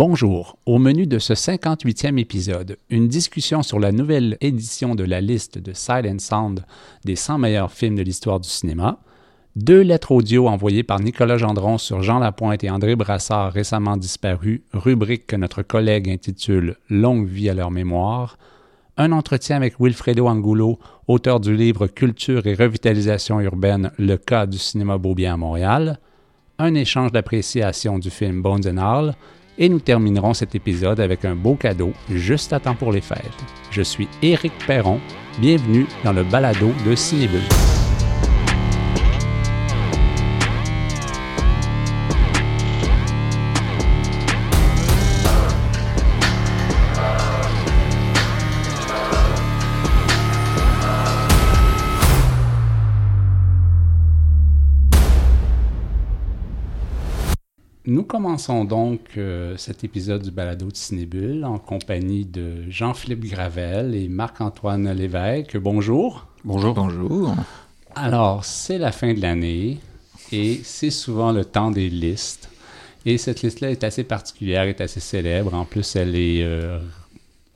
Bonjour, au menu de ce 58e épisode, une discussion sur la nouvelle édition de la liste de Silent Sound des 100 meilleurs films de l'histoire du cinéma, deux lettres audio envoyées par Nicolas Gendron sur Jean Lapointe et André Brassard récemment disparus, rubrique que notre collègue intitule Longue vie à leur mémoire, un entretien avec Wilfredo Angulo, auteur du livre Culture et revitalisation urbaine, le cas du cinéma Beaubien à Montréal, un échange d'appréciation du film Bones and All, et nous terminerons cet épisode avec un beau cadeau juste à temps pour les fêtes. Je suis Éric Perron, bienvenue dans le balado de Cinébule. Commençons donc euh, cet épisode du Balado de Cinébule en compagnie de Jean-Philippe Gravel et Marc-Antoine Lévesque. Bonjour. Bonjour. Bonjour. Alors, c'est la fin de l'année et c'est souvent le temps des listes. Et cette liste-là est assez particulière, est assez célèbre. En plus, elle est euh,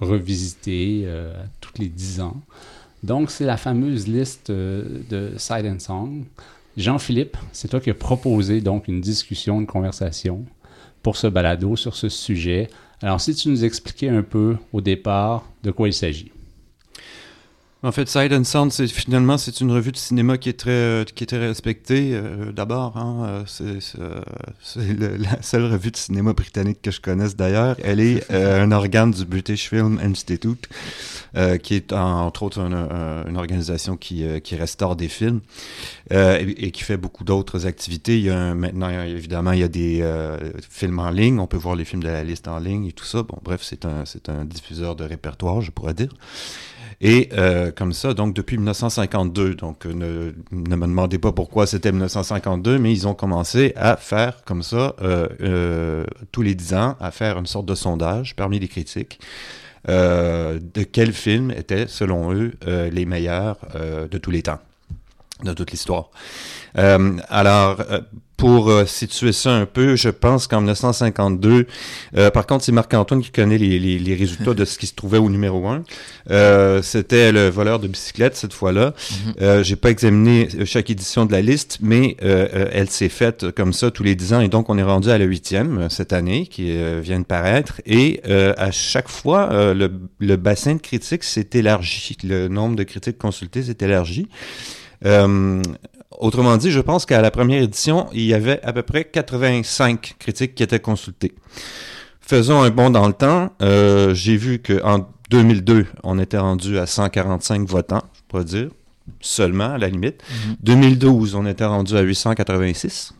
revisitée euh, tous les dix ans. Donc, c'est la fameuse liste de Silent Song. Jean-Philippe, c'est toi qui as proposé donc une discussion, une conversation pour ce balado sur ce sujet. Alors, si tu nous expliquais un peu au départ de quoi il s'agit. En fait, Sight and Sound, c'est finalement c'est une revue de cinéma qui est très euh, qui est respectée. Euh, D'abord, hein, euh, c'est la seule revue de cinéma britannique que je connaisse d'ailleurs. Elle est un organe du British Film Institute, qui est entre autres une, organisation qui qui restaure des films et, et, qui fait beaucoup d'autres activités. Il y a un, maintenant évidemment il y a des films en ligne. On peut voir les films de la liste en ligne et tout ça. Bon, bref, c'est un c'est un diffuseur de répertoire, je pourrais dire. Et euh, comme ça, donc depuis 1952, donc euh, ne, ne me demandez pas pourquoi c'était 1952, mais ils ont commencé à faire comme ça, euh, euh, tous les dix ans, à faire une sorte de sondage parmi les critiques. Euh, de quels films étaient, selon eux, les meilleurs de tous les temps, de toute l'histoire. alors, pour euh, situer ça un peu, je pense qu'en 1952, euh, par contre, c'est Marc-Antoine qui connaît les, les, les, résultats de ce qui se trouvait au numéro 1. Euh, C'était le voleur de bicyclette cette fois-là. Mm -hmm. J'ai pas examiné chaque édition de la liste, mais euh, elle s'est faite comme ça tous les 10 ans, et donc on est rendu à la huitième cette année qui vient de paraître. Et à chaque fois, le, le bassin de critiques s'est élargi, le nombre de critiques consultées s'est élargi. Euh, Autrement dit, je pense qu'à la première édition, il y avait à peu près 85 critiques qui étaient consultées. Faisons un bond dans le temps. Euh, J'ai vu qu'en 2002, on était rendu à 145 votants, je pourrais dire, seulement à la limite. Mm -hmm. 2012, on était rendu à 886.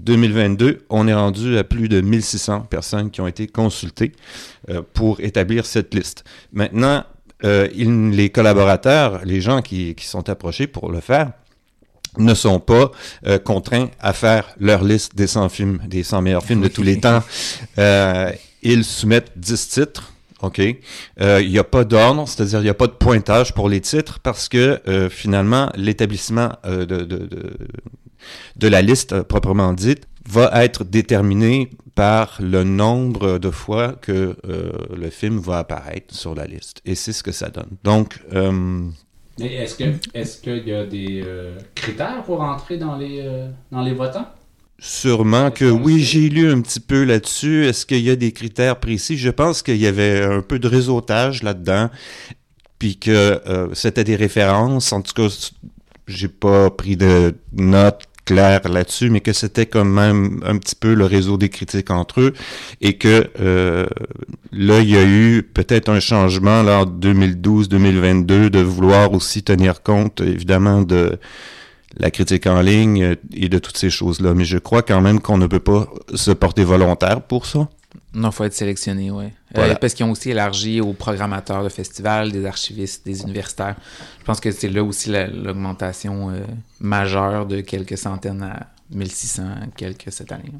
2022, on est rendu à plus de 1600 personnes qui ont été consultées euh, pour établir cette liste. Maintenant, euh, il, les collaborateurs, les gens qui, qui sont approchés pour le faire, ne sont pas euh, contraints à faire leur liste des 100 films, des 100 meilleurs films de tous les temps. Euh, ils soumettent 10 titres. OK? Il euh, n'y a pas d'ordre, c'est-à-dire il n'y a pas de pointage pour les titres parce que euh, finalement, l'établissement de, de, de, de, la liste proprement dite va être déterminé par le nombre de fois que le film va apparaître sur la liste. Et c'est ce que ça donne. Donc, mais est-ce qu'il y a des euh, critères pour entrer dans les euh, dans les votants? Sûrement que oui, j'ai lu un petit peu là-dessus. Est-ce qu'il y a des critères précis? Je pense qu'il y avait un peu de réseautage là-dedans, puis que euh, c'était des références. En tout cas, j'ai pas pris de notes clair là-dessus, mais que c'était quand même un petit peu le réseau des critiques entre eux et que euh, là, il y a eu peut-être un changement là, en 2012-2022 de vouloir aussi tenir compte, évidemment, de la critique en ligne et de toutes ces choses-là. Mais je crois quand même qu'on ne peut pas se porter volontaire pour ça. Non, il faut être sélectionné, oui. Voilà. Euh, parce qu'ils ont aussi élargi aux programmateurs de festivals, des archivistes, des universitaires. Je pense que c'est là aussi l'augmentation euh, majeure de quelques centaines à 1600 quelques cette année.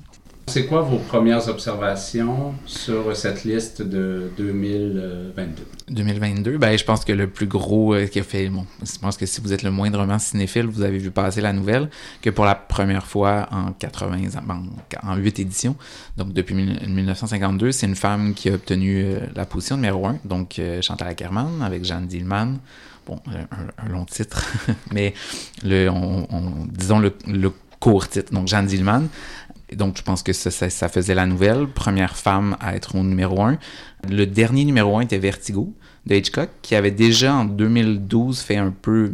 C'est quoi vos premières observations sur cette liste de 2022? 2022, ben, je pense que le plus gros euh, qui a fait, bon, je pense que si vous êtes le moindrement cinéphile, vous avez vu passer la nouvelle, que pour la première fois en 80 ans, en 8 éditions, donc depuis 1952, c'est une femme qui a obtenu euh, la position numéro 1, donc euh, Chantal Ackerman avec Jeanne Dillman. Bon, un, long titre, mais le, on, disons le, le court titre, donc Jeanne Dillman. Donc, je pense que ça, faisait la nouvelle. Première femme à être au numéro 1. Le dernier numéro 1 était Vertigo de Hitchcock, qui avait déjà en 2012 fait un peu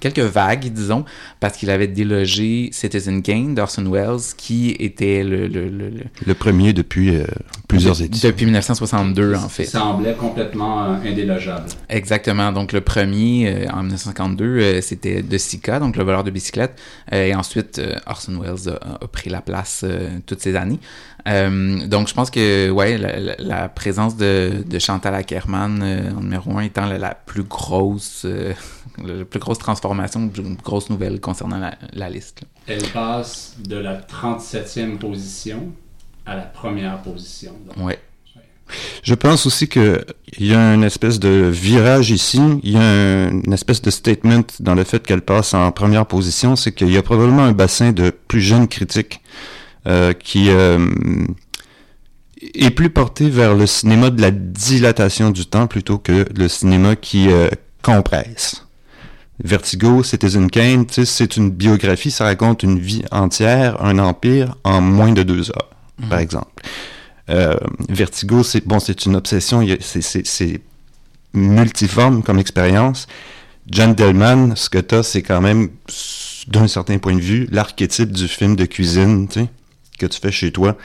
quelques vagues, disons, parce qu'il avait délogé Citizen Kane d'Orson Welles, qui était le... Le, le, le premier depuis euh, plusieurs éditions. Depuis 1962, en fait. Ça semblait complètement euh, indélogeable. Exactement. Donc, le premier, euh, en 1952, c'était De Sica, donc le voleur de bicyclette. et ensuite, Orson Welles a, pris la place toutes ces années. donc, je pense que, ouais, la, présence de, de, Chantal Ackerman en numéro un étant la, plus grosse, la plus grosse transformation une grosse nouvelle concernant la, liste. Elle passe de la 37e position à la première position. Ouais. Je pense aussi qu'il y a une espèce de virage ici, il y a une espèce de statement dans le fait qu'elle passe en première position, c'est qu'il y a probablement un bassin de plus jeunes critiques euh, qui euh, est plus porté vers le cinéma de la dilatation du temps plutôt que le cinéma qui euh, compresse. Vertigo, Citizen Kane, c'est une biographie, ça raconte une vie entière, un empire en moins de deux heures, mhm. par exemple. Euh, Vertigo, c'est bon, c'est une obsession, c'est multiforme comme expérience. John Delman, ce que t'as, c'est quand même, d'un certain point de vue, l'archétype du film de cuisine, tu sais, que tu fais chez toi,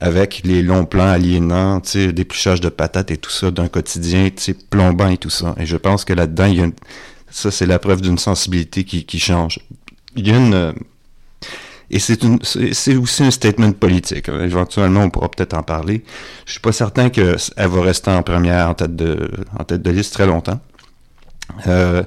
avec les longs plans aliénants, tu sais, d'épluchage de patates et tout ça, d'un quotidien, tu sais, plombant et tout ça. Et je pense que là-dedans, il y a une ça, c'est la preuve d'une sensibilité qui, qui, change. Il y a une... Euh, et c'est c'est aussi un statement politique. Éventuellement, on pourra peut-être en parler. Je suis pas certain qu'elle va rester en première en tête de, en tête de liste très longtemps. Euh,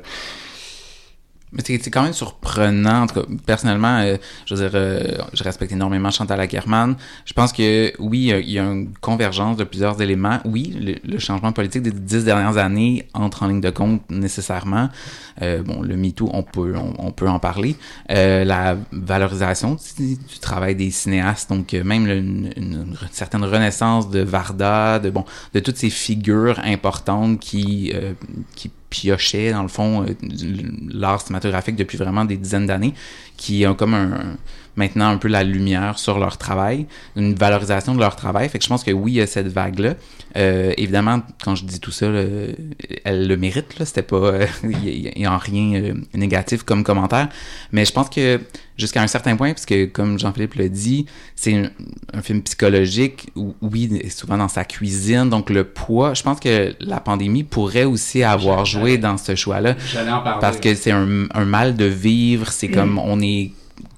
mais c'est quand même surprenant. En tout cas, personnellement, euh, je veux dire, euh, je respecte énormément Chantal Ackerman. Je pense que oui, il y a une convergence de plusieurs éléments. Oui, le, changement politique des dix dernières années entre en ligne de compte nécessairement. Euh, bon, le MeToo, on peut, on, peut en parler. la valorisation du, travail des cinéastes, donc même une, une, certaine renaissance de Varda, de bon, de toutes ces figures importantes qui, qui piochait, dans le fond, euh, l'art cinématographique depuis vraiment des dizaines d'années, qui ont comme un, maintenant un peu la lumière sur leur travail, une valorisation de leur travail. Fait que je pense que oui, il y a cette vague-là. Euh, évidemment, quand je dis tout ça, elle le mérite. Là, c'était pas, il n'y a, rien euh, négatif comme commentaire. Mais je pense que jusqu'à un certain point, parce que comme Jean-Philippe l'a dit, c'est un, film psychologique. Où, oui, souvent dans sa cuisine. Donc le poids, je pense que la pandémie pourrait aussi avoir joué dans ce choix-là. Parce que c'est un, un mal de vivre. C'est comme on est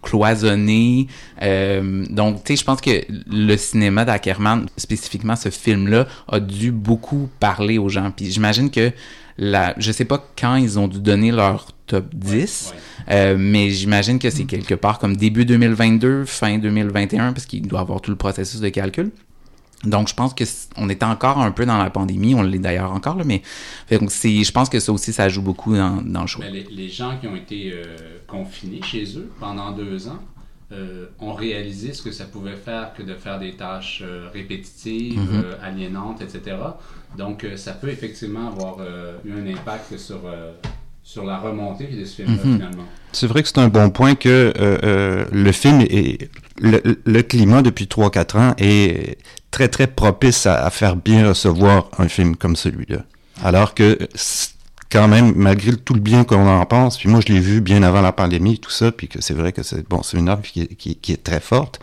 cloisonné. Euh, donc, tu sais, je pense que le cinéma d'Ackerman, spécifiquement ce film-là, a dû beaucoup parler aux gens. Puis j'imagine que la, je sais pas quand ils ont dû donner leur top 10, euh, mais j'imagine que c'est quelque part comme début 2022, fin 2021, parce qu'il doit avoir tout le processus de calcul. Donc, je pense que on est encore un peu dans la pandémie, on l'est d'ailleurs encore, là, mais je pense que ça aussi, ça joue beaucoup dans, le choix. les, gens qui ont été euh, confinés chez eux pendant deux ans euh, ont réalisé ce que ça pouvait faire que de faire des tâches euh, répétitives, mm-hmm. aliénantes, etc. Donc, ça peut effectivement avoir eu un impact sur sur la remontée de ce film-là, mm-hmm. finalement. C'est vrai que c'est un bon point que le film et le, le, climat depuis 3-4 ans est très, très propice à, faire bien recevoir un film comme celui-là. Alors que, quand même, malgré tout le bien qu'on en pense, puis moi, je l'ai vu bien avant la pandémie, tout ça, puis que c'est vrai que c'est bon, c'est une œuvre qui, qui, est très forte,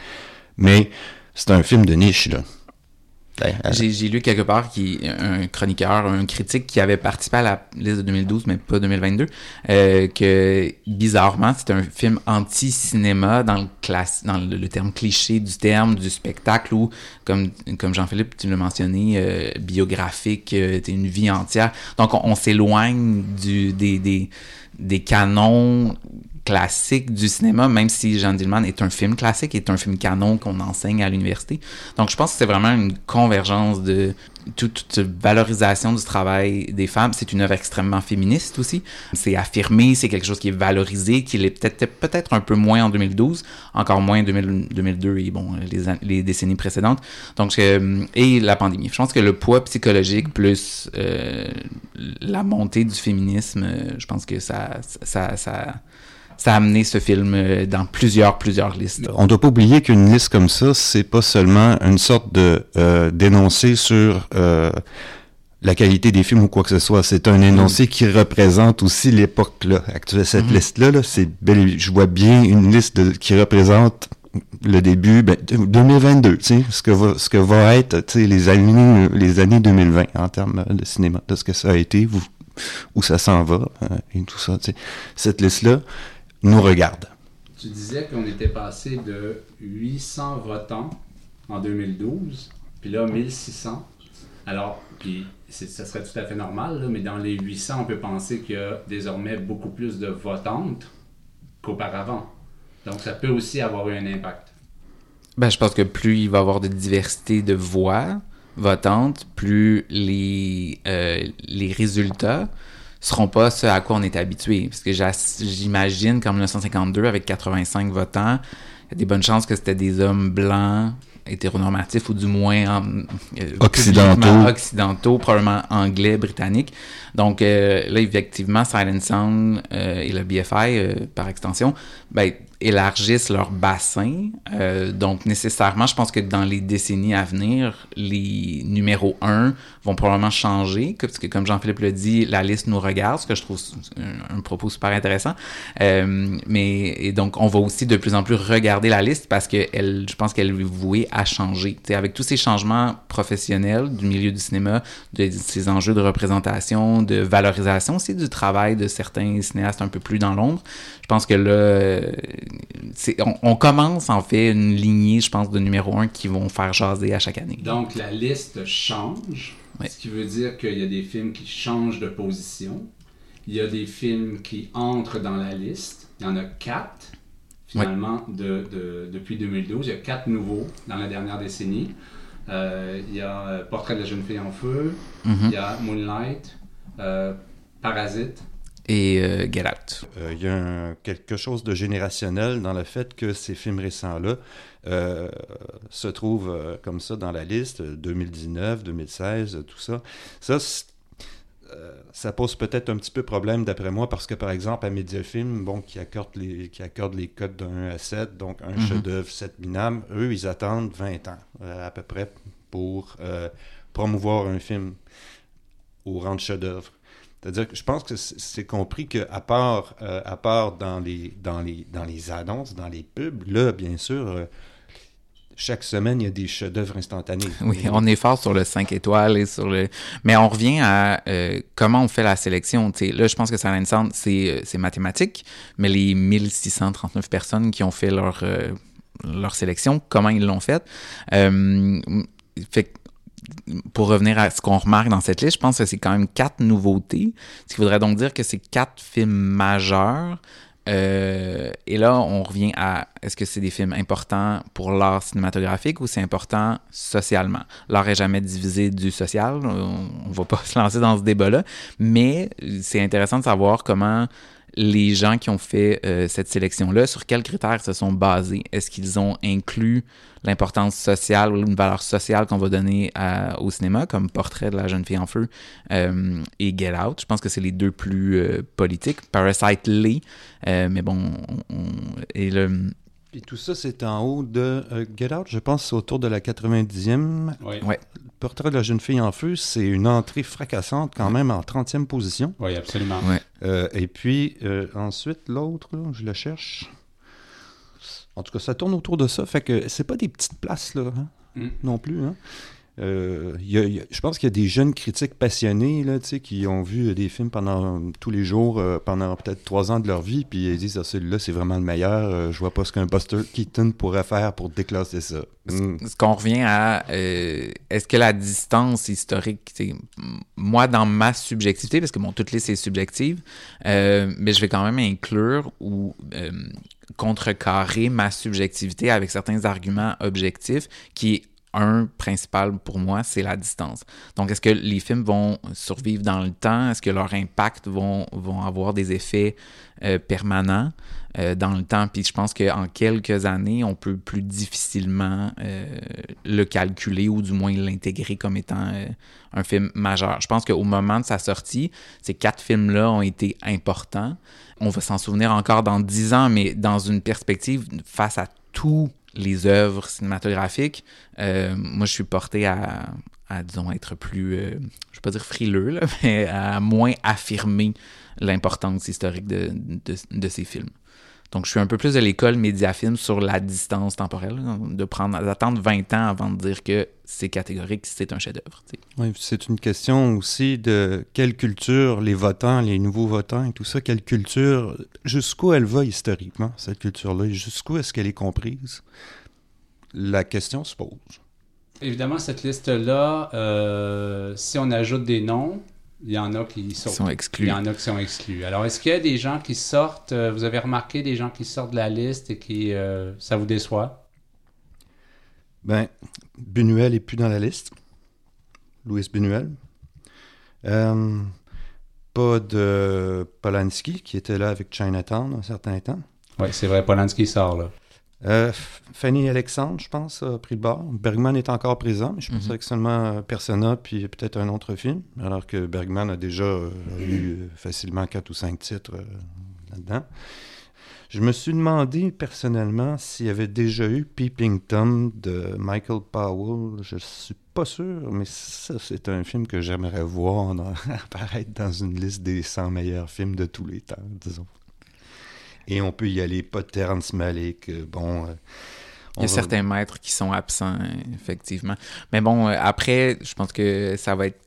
mais c'est un film de niche, là. Ben, euh, j'ai lu quelque part qui un chroniqueur, un critique qui avait participé à la liste de 2012, mais pas 2022, euh, que bizarrement, c'est un film anti-cinéma dans le classe, dans le, terme cliché du terme du spectacle ou comme comme Jean-Philippe tu l'as mentionné, euh, biographique, euh, une vie entière. Donc on, s'éloigne du des, des des canons classique du cinéma, même si Jean Dillman est un film classique, est un film canon qu'on enseigne à l'université. Donc, je pense que c'est vraiment une convergence de toute, valorisation du travail des femmes. C'est une œuvre extrêmement féministe aussi. C'est affirmé, c'est quelque chose qui est valorisé, qui l'est peut-être peut-être un peu moins en 2012, encore moins en 2002 et bon les, décennies précédentes. Donc et la pandémie. Je pense que le poids psychologique plus euh, la montée du féminisme, je pense que ça ça, ça ça a amené ce film euh, dans plusieurs, plusieurs listes. On ne doit pas oublier qu'une liste comme ça, c'est pas seulement une sorte de euh, d'énoncé sur euh, la qualité des films ou quoi que ce soit. C'est un énoncé qui représente aussi l'époque là. Actuelle, cette mm-hmm. liste-là, -là, c'est je vois bien une liste de, qui représente le début ben, 2022, tu sais, ce que va ce que va être, tu sais, les années les années 2020 en termes de cinéma, de ce que ça a été, où, où ça s'en va et tout ça, tu sais. Cette liste là, nous regarde. Tu disais qu'on était passé de 800 votants en 2012, puis là 1600. Alors, puis ça serait tout à fait normal, mais dans les 800, on peut penser qu'il y a désormais beaucoup plus de votantes qu'auparavant. Donc, ça peut aussi avoir eu un impact. Ben, je pense que plus il va y avoir de diversité de voix votantes, plus les, euh, les résultats seront pas ce à quoi on est habitué. Parce que j'imagine qu'en 1952, avec 85 votants, il y a des bonnes chances que c'était des hommes blancs, hétéronormatifs ou du moins euh, occidentaux. occidentaux, probablement anglais, britanniques. Donc euh, là, effectivement, Silent Sound euh, et le BFI, par extension, ben, élargissent leur bassin. Euh, donc, nécessairement, je pense que dans les décennies à venir, les numéros 1 vont probablement changer, parce que comme Jean-Philippe le dit, la liste nous regarde, ce que je trouve un, propos super intéressant. Euh, mais et donc, on va aussi de plus en plus regarder la liste parce que elle, je pense qu'elle est vouée à changer. T'sais, avec tous ces changements professionnels du milieu du cinéma, de ces enjeux de représentation, de valorisation aussi du travail de certains cinéastes un peu plus dans l'ombre, je pense que là, on, on, commence en fait une lignée, je pense, de numéro un qui vont faire jaser à chaque année. Donc la liste change, ce qui veut dire qu'il y a des films qui changent de position. Il y a des films qui entrent dans la liste. Il y en a quatre, finalement, de, de, depuis 2012. Il y a quatre nouveaux dans la dernière décennie. Euh, il y a euh, Portrait de la jeune fille en feu, mm-hmm. il y a Moonlight, euh, Parasite, et euh, Get Out. Euh, il y a quelque chose de générationnel dans le fait que ces films récents-là euh, se trouvent comme ça dans la liste, 2019, 2016, tout ça. Ça, ça pose peut-être un petit peu problème d'après moi parce que par exemple à Mediafilm, bon, qui accorde les, qui accorde les codes de 1 à 7, donc un mm-hmm. chef-d'œuvre, 7 minables, eux, ils attendent 20 ans à peu près pour promouvoir un film au rang de chef-d'œuvre. C'est-à-dire que je pense que c'est compris qu'à part, euh, à part dans, les, dans, les, dans les annonces, dans les pubs, là, bien sûr, euh, chaque semaine, il y a des chefs-d'œuvre instantanés. Oui, on est fort sur le 5 étoiles et sur le. Mais on revient à euh, comment on fait la sélection. là, je pense que Silent Sound, c'est mathématique, mais les 1639 personnes qui ont fait leur, leur sélection, comment ils l'ont fait? fait pour revenir à ce qu'on remarque dans cette liste, je pense que c'est quand même quatre nouveautés, ce qui voudrait donc dire que c'est quatre films majeurs. Euh, et là, on revient à est-ce que c'est des films importants pour l'art cinématographique ou c'est important socialement? L'art est jamais divisé du social, on, ne va pas se lancer dans ce débat-là, mais c'est intéressant de savoir comment les gens qui ont fait euh, cette sélection-là, sur quels critères se sont basés? Est-ce qu'ils ont inclus l'importance sociale ou une valeur sociale qu'on va donner au cinéma, comme Portrait de la jeune fille en feu euh, et Get Out? Je pense que c'est les deux plus euh, politiques. Parasite Lee, mais bon, et le... Et tout ça, c'est en haut de Get Out, je pense, autour de la 90e. Oui. Ouais. Portrait de la jeune fille en feu, c'est une entrée fracassante quand même en 30e position. Oui, absolument. Euh, et puis euh, ensuite, l'autre, je le cherche. En tout cas, ça tourne autour de ça. Fait que c'est pas des petites places là, hein, mm. non plus. Hein. euh, il y a- il y a- je pense qu'il y a des jeunes critiques passionnés là, tu sais, qui ont vu des films pendant tous les jours, euh, pendant peut-être trois ans de leur vie, puis ils disent ah, celui-là, c'est vraiment le meilleur. euh, je vois pas ce qu'un Buster Keaton pourrait faire pour déclasser ça. Mm. Ce qu'on revient à, euh, est-ce que la distance historique, moi dans ma subjectivité, parce que bon, toute liste est subjective, euh, mais je vais quand même inclure ou euh, contrecarrer ma subjectivité avec certains arguments objectifs qui un principal pour moi, c'est la distance. Donc, est-ce que les films vont survivre dans le temps? Est-ce que leurs impacts vont, vont avoir des effets euh, permanents euh, dans le temps? Puis je pense qu'en quelques années, on peut plus difficilement euh, le calculer ou du moins l'intégrer comme étant un film majeur. Je pense qu'au moment de sa sortie, ces quatre films-là ont été importants. On va s'en souvenir encore dans dix ans, mais dans une perspective face à tous les œuvres cinématographiques, euh, moi, je suis porté à, disons, être plus, euh, je vais pas dire frileux, là, mais à moins affirmer l'importance historique de, de, ces films. Donc, je suis un peu plus de l'école médiafilm sur la distance temporelle, de prendre, d'attendre 20 ans avant de dire que c'est catégorique, c'est un chef-d'œuvre. Oui, c'est une question aussi de quelle culture les votants, les nouveaux votants et tout ça, quelle culture, jusqu'où elle va historiquement, cette culture-là, jusqu'où est-ce qu'elle est comprise? La question se pose. Évidemment, cette liste-là, euh, si on ajoute des noms, il y en a qui sortent. sont exclus. Il y en a qui sont exclus. Alors, est-ce qu'il y a des gens qui sortent, euh, vous avez remarqué des gens qui sortent de la liste et qui, euh, ça vous déçoit? Ben, Buñuel est plus dans la liste. Louis Buñuel. Euh, pas de Polanski, qui était là avec Chinatown un certain temps. Oui, c'est vrai, Polanski sort là. Euh, Fanny Alexandre, je pense, a pris le bord. Bergman est encore présent, mais je pense Mhm. que seulement Persona, puis peut-être un autre film, alors que Bergman a déjà euh, eu euh, facilement quatre ou cinq titres euh, là-dedans. Je me suis demandé personnellement s'il y avait déjà eu Peeping Tom de Michael Powell. Je suis pas sûr, mais ça, c'est un film que j'aimerais voir dans- apparaître dans une liste des 100 meilleurs films de tous les temps, disons. Et on peut y aller, pas de Terrence Malick, euh, bon... euh, Il y a va- certains maîtres qui sont absents, effectivement. Mais bon, euh, après, je pense que ça va être.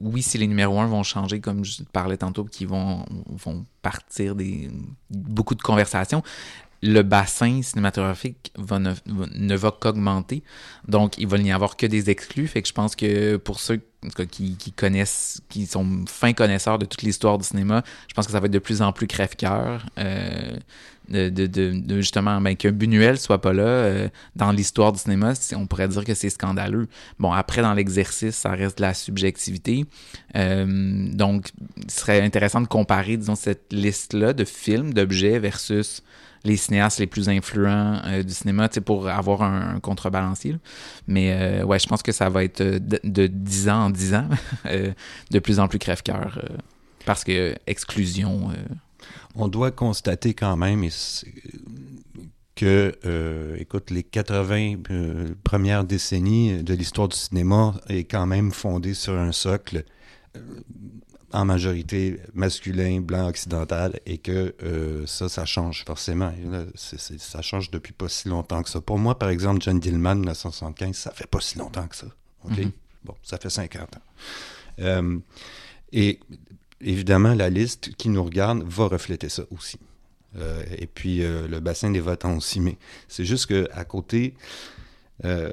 Oui, si les numéros 1 vont changer, comme je parlais tantôt, qui vont, vont partir des beaucoup de conversations, le bassin cinématographique va ne, ne va qu'augmenter. Donc, il va n'y avoir que des exclus. Fait que je pense que pour ceux en tout cas, qui, connaissent, qui sont fins connaisseurs de toute l'histoire du cinéma, je pense que ça va être de plus en plus crève-cœur. euh, de, justement, ben, qu'un Buñuel soit pas là euh, dans l'histoire du cinéma, on pourrait dire que c'est scandaleux. Bon, après, dans l'exercice, ça reste de la subjectivité. Euh, donc, il serait intéressant de comparer, disons, cette liste-là de films, d'objets versus les cinéastes les plus influents euh, du cinéma, pour avoir un, contrebalancier. Mais euh, ouais, je pense que ça va être euh, de, de 10 ans en 10 ans, de plus en plus crève-cœur. parce que exclusion. On doit constater quand même que, les 80 euh, premières décennies de l'histoire du cinéma est quand même fondée sur un socle en majorité masculin, blanc, occidental, et que euh, ça, ça change forcément. Et là, ça change depuis pas si longtemps que ça. Pour moi, par exemple, John Dillman, 1975, ça fait pas si longtemps que ça. OK? Mhm. Bon, ça fait 50 ans. Euh, et évidemment, la liste qui nous regarde va refléter ça aussi. Euh, et puis le bassin des votants aussi. Mais c'est juste que à côté, euh,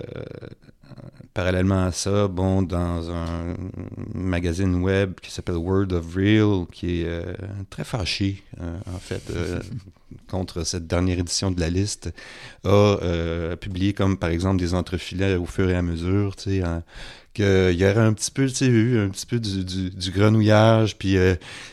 parallèlement à ça, bon, dans un magazine web qui s'appelle Word of Real, qui est euh, très fâché, euh, en fait, contre cette dernière édition de la liste, a publié comme par exemple des entrefilets au fur et à mesure, tu sais, en- qu'il y aurait un petit peu, tu sais, eu un petit peu du, du, du grenouillage, puis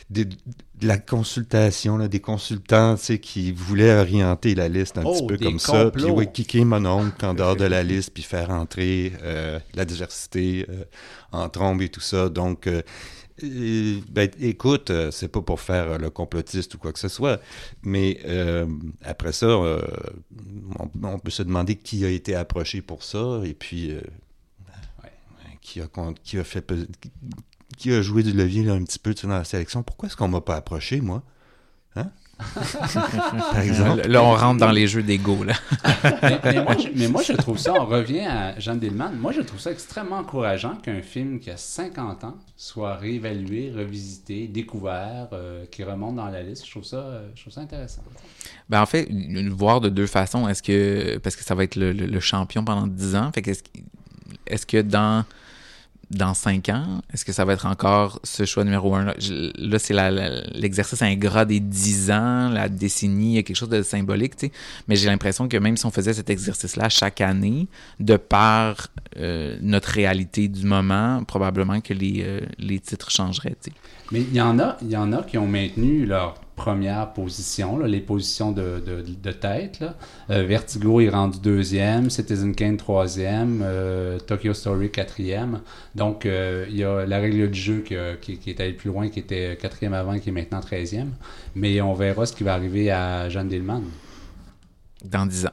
des- de la consultation, là, des consultants, qui voulaient orienter la liste un Oh, petit peu des comme ça, puis ouais, kicker mon oncle en dehors de la liste, puis faire entrer euh, la diversité euh, en trombe et tout ça. Donc, euh, ben, écoute, c'est pas pour faire le complotiste ou quoi que ce soit, mais après ça, on, on peut se demander qui a été approché pour ça, et puis qui, a, qui a fait qui a joué du levier là, un petit peu tu sais, dans la sélection. Pourquoi est-ce qu'on m'a pas approché, moi? Hein? par exemple. Là, on rentre dans les jeux d'ego, là. mais, mais moi, je, mais moi, je trouve ça, on revient à Jean Dillman, moi, je trouve ça extrêmement encourageant qu'un film qui a 50 ans soit réévalué, revisité, découvert, euh, qui remonte dans la liste. Je trouve ça, euh, je trouve ça intéressant. Ben, en fait, le voir de deux façons. Est-ce que, parce que ça va être le, le- le champion pendant 10 ans, fait qu'est-ce que- est-ce que dans dans cinq ans, est-ce que ça va être encore ce choix numéro un? Là, c'est l'exercice ingrat des 10 ans, la décennie, il y a quelque chose de symbolique, tu sais. Mais j'ai l'impression que même si on faisait cet exercice-là chaque année, de par euh, notre réalité du moment, probablement que les, euh, les titres changeraient, tu sais. Mais il y en a, il y en a qui ont maintenu leur première position, là, les positions de, de, de tête. Là. Euh, Vertigo est rendu deuxième, Citizen Kane troisième, euh, Tokyo Story quatrième. Donc, euh, il y a la règle du jeu qui, a- qui, qui est allée plus loin, qui était quatrième avant, qui est maintenant treizième. Mais on verra ce qui va arriver à Jeanne Dillman. Dans 10 ans.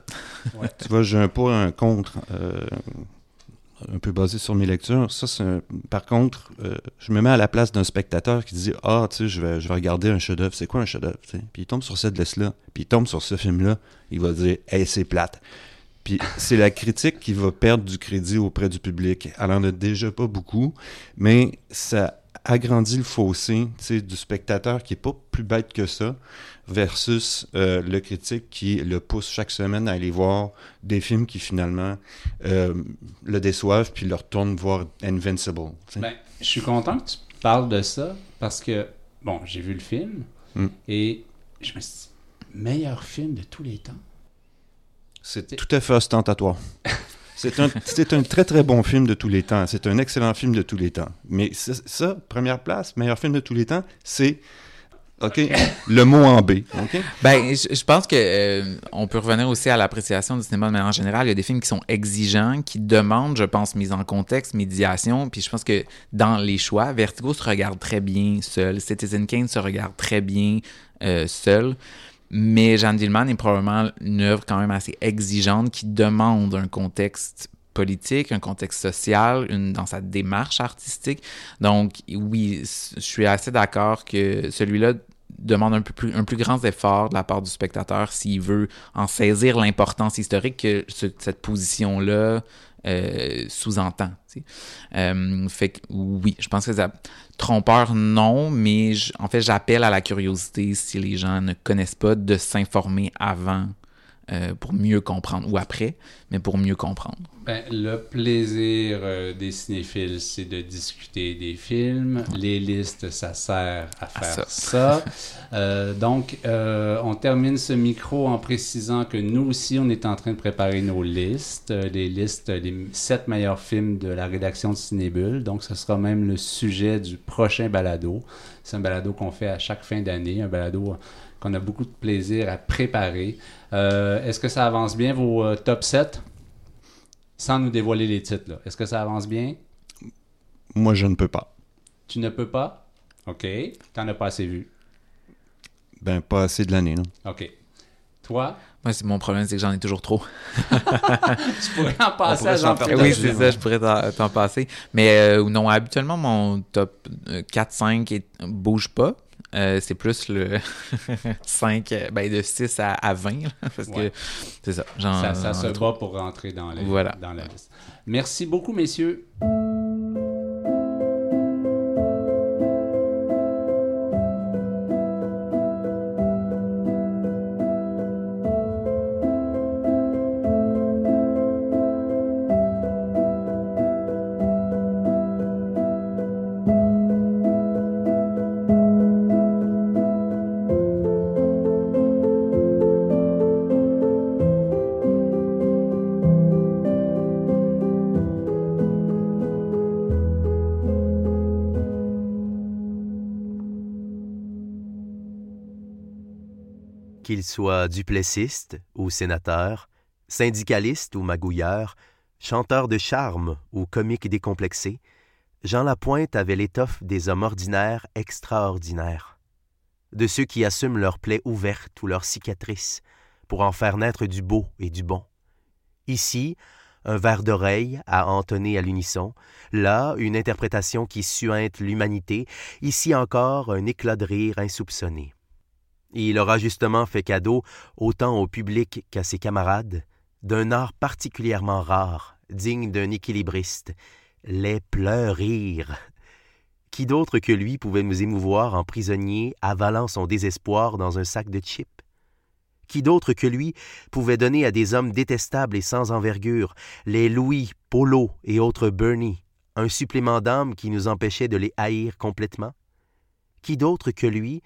Tu vois, j'ai un pour un contre, euh, un peu basé sur mes lectures. Ça, c'est un- Par contre, euh, je me mets à la place d'un spectateur qui dit Ah, tu sais, je vais, je vais regarder un chef-d'œuvre. C'est quoi un chef-d'œuvre? Puis il tombe sur cette liste-là, puis il tombe sur ce film-là, il va dire Hey, c'est plate. Puis c'est la critique qui va perdre du crédit auprès du public. Elle en a déjà pas beaucoup, mais ça agrandit le fossé du spectateur qui est pas plus bête que ça versus euh, le critique qui le pousse chaque semaine à aller voir des films qui finalement euh, le déçoivent puis le retournent voir Invincible. Ben, je suis content que tu parles de ça parce que, bon, j'ai vu le film Mm. et je me suis dit, meilleur film de tous les temps. C'est tout à fait ostentatoire. C'est un, c'est un très très bon film de tous les temps. C'est un excellent film de tous les temps. Mais ça, ça, première place, meilleur film de tous les temps, c'est OK, le mot en B. Ben, je, je pense que euh, on peut revenir aussi à l'appréciation du cinéma de manière générale. Il y a des films qui sont exigeants, qui demandent, je pense, mise en contexte, médiation. Puis je pense que dans les choix, Vertigo se regarde très bien seul. Citizen Kane se regarde très bien euh, seul. Mais Jeanne Dillman est probablement une œuvre quand même assez exigeante qui demande un contexte politique, un contexte social, une, dans sa démarche artistique. Donc, oui, je suis assez d'accord que celui-là demande un, plus, grand effort de la part du spectateur s'il veut en saisir l'importance historique que ce- cette position-là euh, sous-entend. Euh, fait que oui, je pense que ça, trompeur, non, mais en fait, j'appelle à la curiosité si les gens ne connaissent pas de s'informer avant euh, pour mieux comprendre ou après, mais pour mieux comprendre. Ben, le plaisir euh, des cinéphiles, c'est de discuter des films. Les listes, ça sert à faire ça. Euh, donc, on termine ce micro en précisant que nous aussi, on est en train de préparer nos listes, les listes, les sept meilleurs films de la rédaction de Cinébule. Donc, ce sera même le sujet du prochain balado. C'est un balado qu'on fait à chaque fin d'année, un balado qu'on a beaucoup de plaisir à préparer. Euh, Est-ce que ça avance bien, vos euh, top 7? Sans nous dévoiler les titres, là. Est-ce que ça avance bien? Moi, je ne peux pas. Tu ne peux pas? OK. T'en as pas assez vu. Ben, pas assez de l'année, non? OK. Toi, Moi, c'est mon problème, c'est que j'en ai toujours trop. tu pourrais en passer pourrait à jean partager. oui, c'est ça, je pourrais t'en passer. Mais euh, non, habituellement, mon top 4-5 est- bouge pas. Euh, c'est plus le 5, euh, ben de 6 à, à 20, là, parce Ouais. que c'est ça. j'en- Ça, ça se bat pour rentrer dans, les- Voilà. dans la liste. Merci beaucoup, messieurs. Soit duplessiste ou sénateur, syndicaliste ou magouilleur, chanteur de charme ou comique décomplexé, Jean Lapointe avait l'étoffe des hommes ordinaires extraordinaires, de ceux qui assument leurs plaies ouvertes ou leurs cicatrices pour en faire naître du beau et du bon. Ici, un verre d'oreille à entonner à l'unisson, là, une interprétation qui suinte l'humanité, ici encore un éclat de rire insoupçonné. Il aura justement fait cadeau, autant au public qu'à ses camarades, d'un art particulièrement rare, digne d'un équilibriste, les pleurs-rires. Qui d'autre que lui pouvait nous émouvoir en prisonnier avalant son désespoir dans un sac de chips? Qui d'autre que lui pouvait donner à des hommes détestables et sans envergure, les Louis, Polo et autres Bernie, un supplément d'âme qui nous empêchait de les haïr complètement? Qui d'autre que lui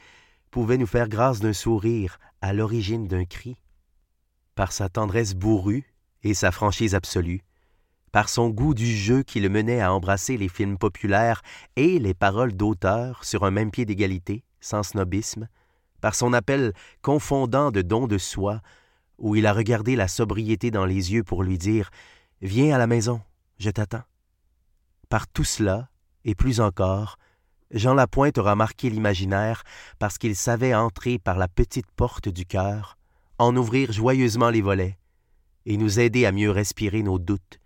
pouvait nous faire grâce d'un sourire à l'origine d'un cri? Par sa tendresse bourrue et sa franchise absolue, par son goût du jeu qui le menait à embrasser les films populaires et les paroles d'auteur sur un même pied d'égalité, sans snobisme, par son appel confondant de don de soi, où il a regardé la sobriété dans les yeux pour lui dire Viens à la maison, je t'attends. Par tout cela, et plus encore, Jean Lapointe aura marqué l'imaginaire parce qu'il savait entrer par la petite porte du cœur, en ouvrir joyeusement les volets, et nous aider à mieux respirer nos doutes,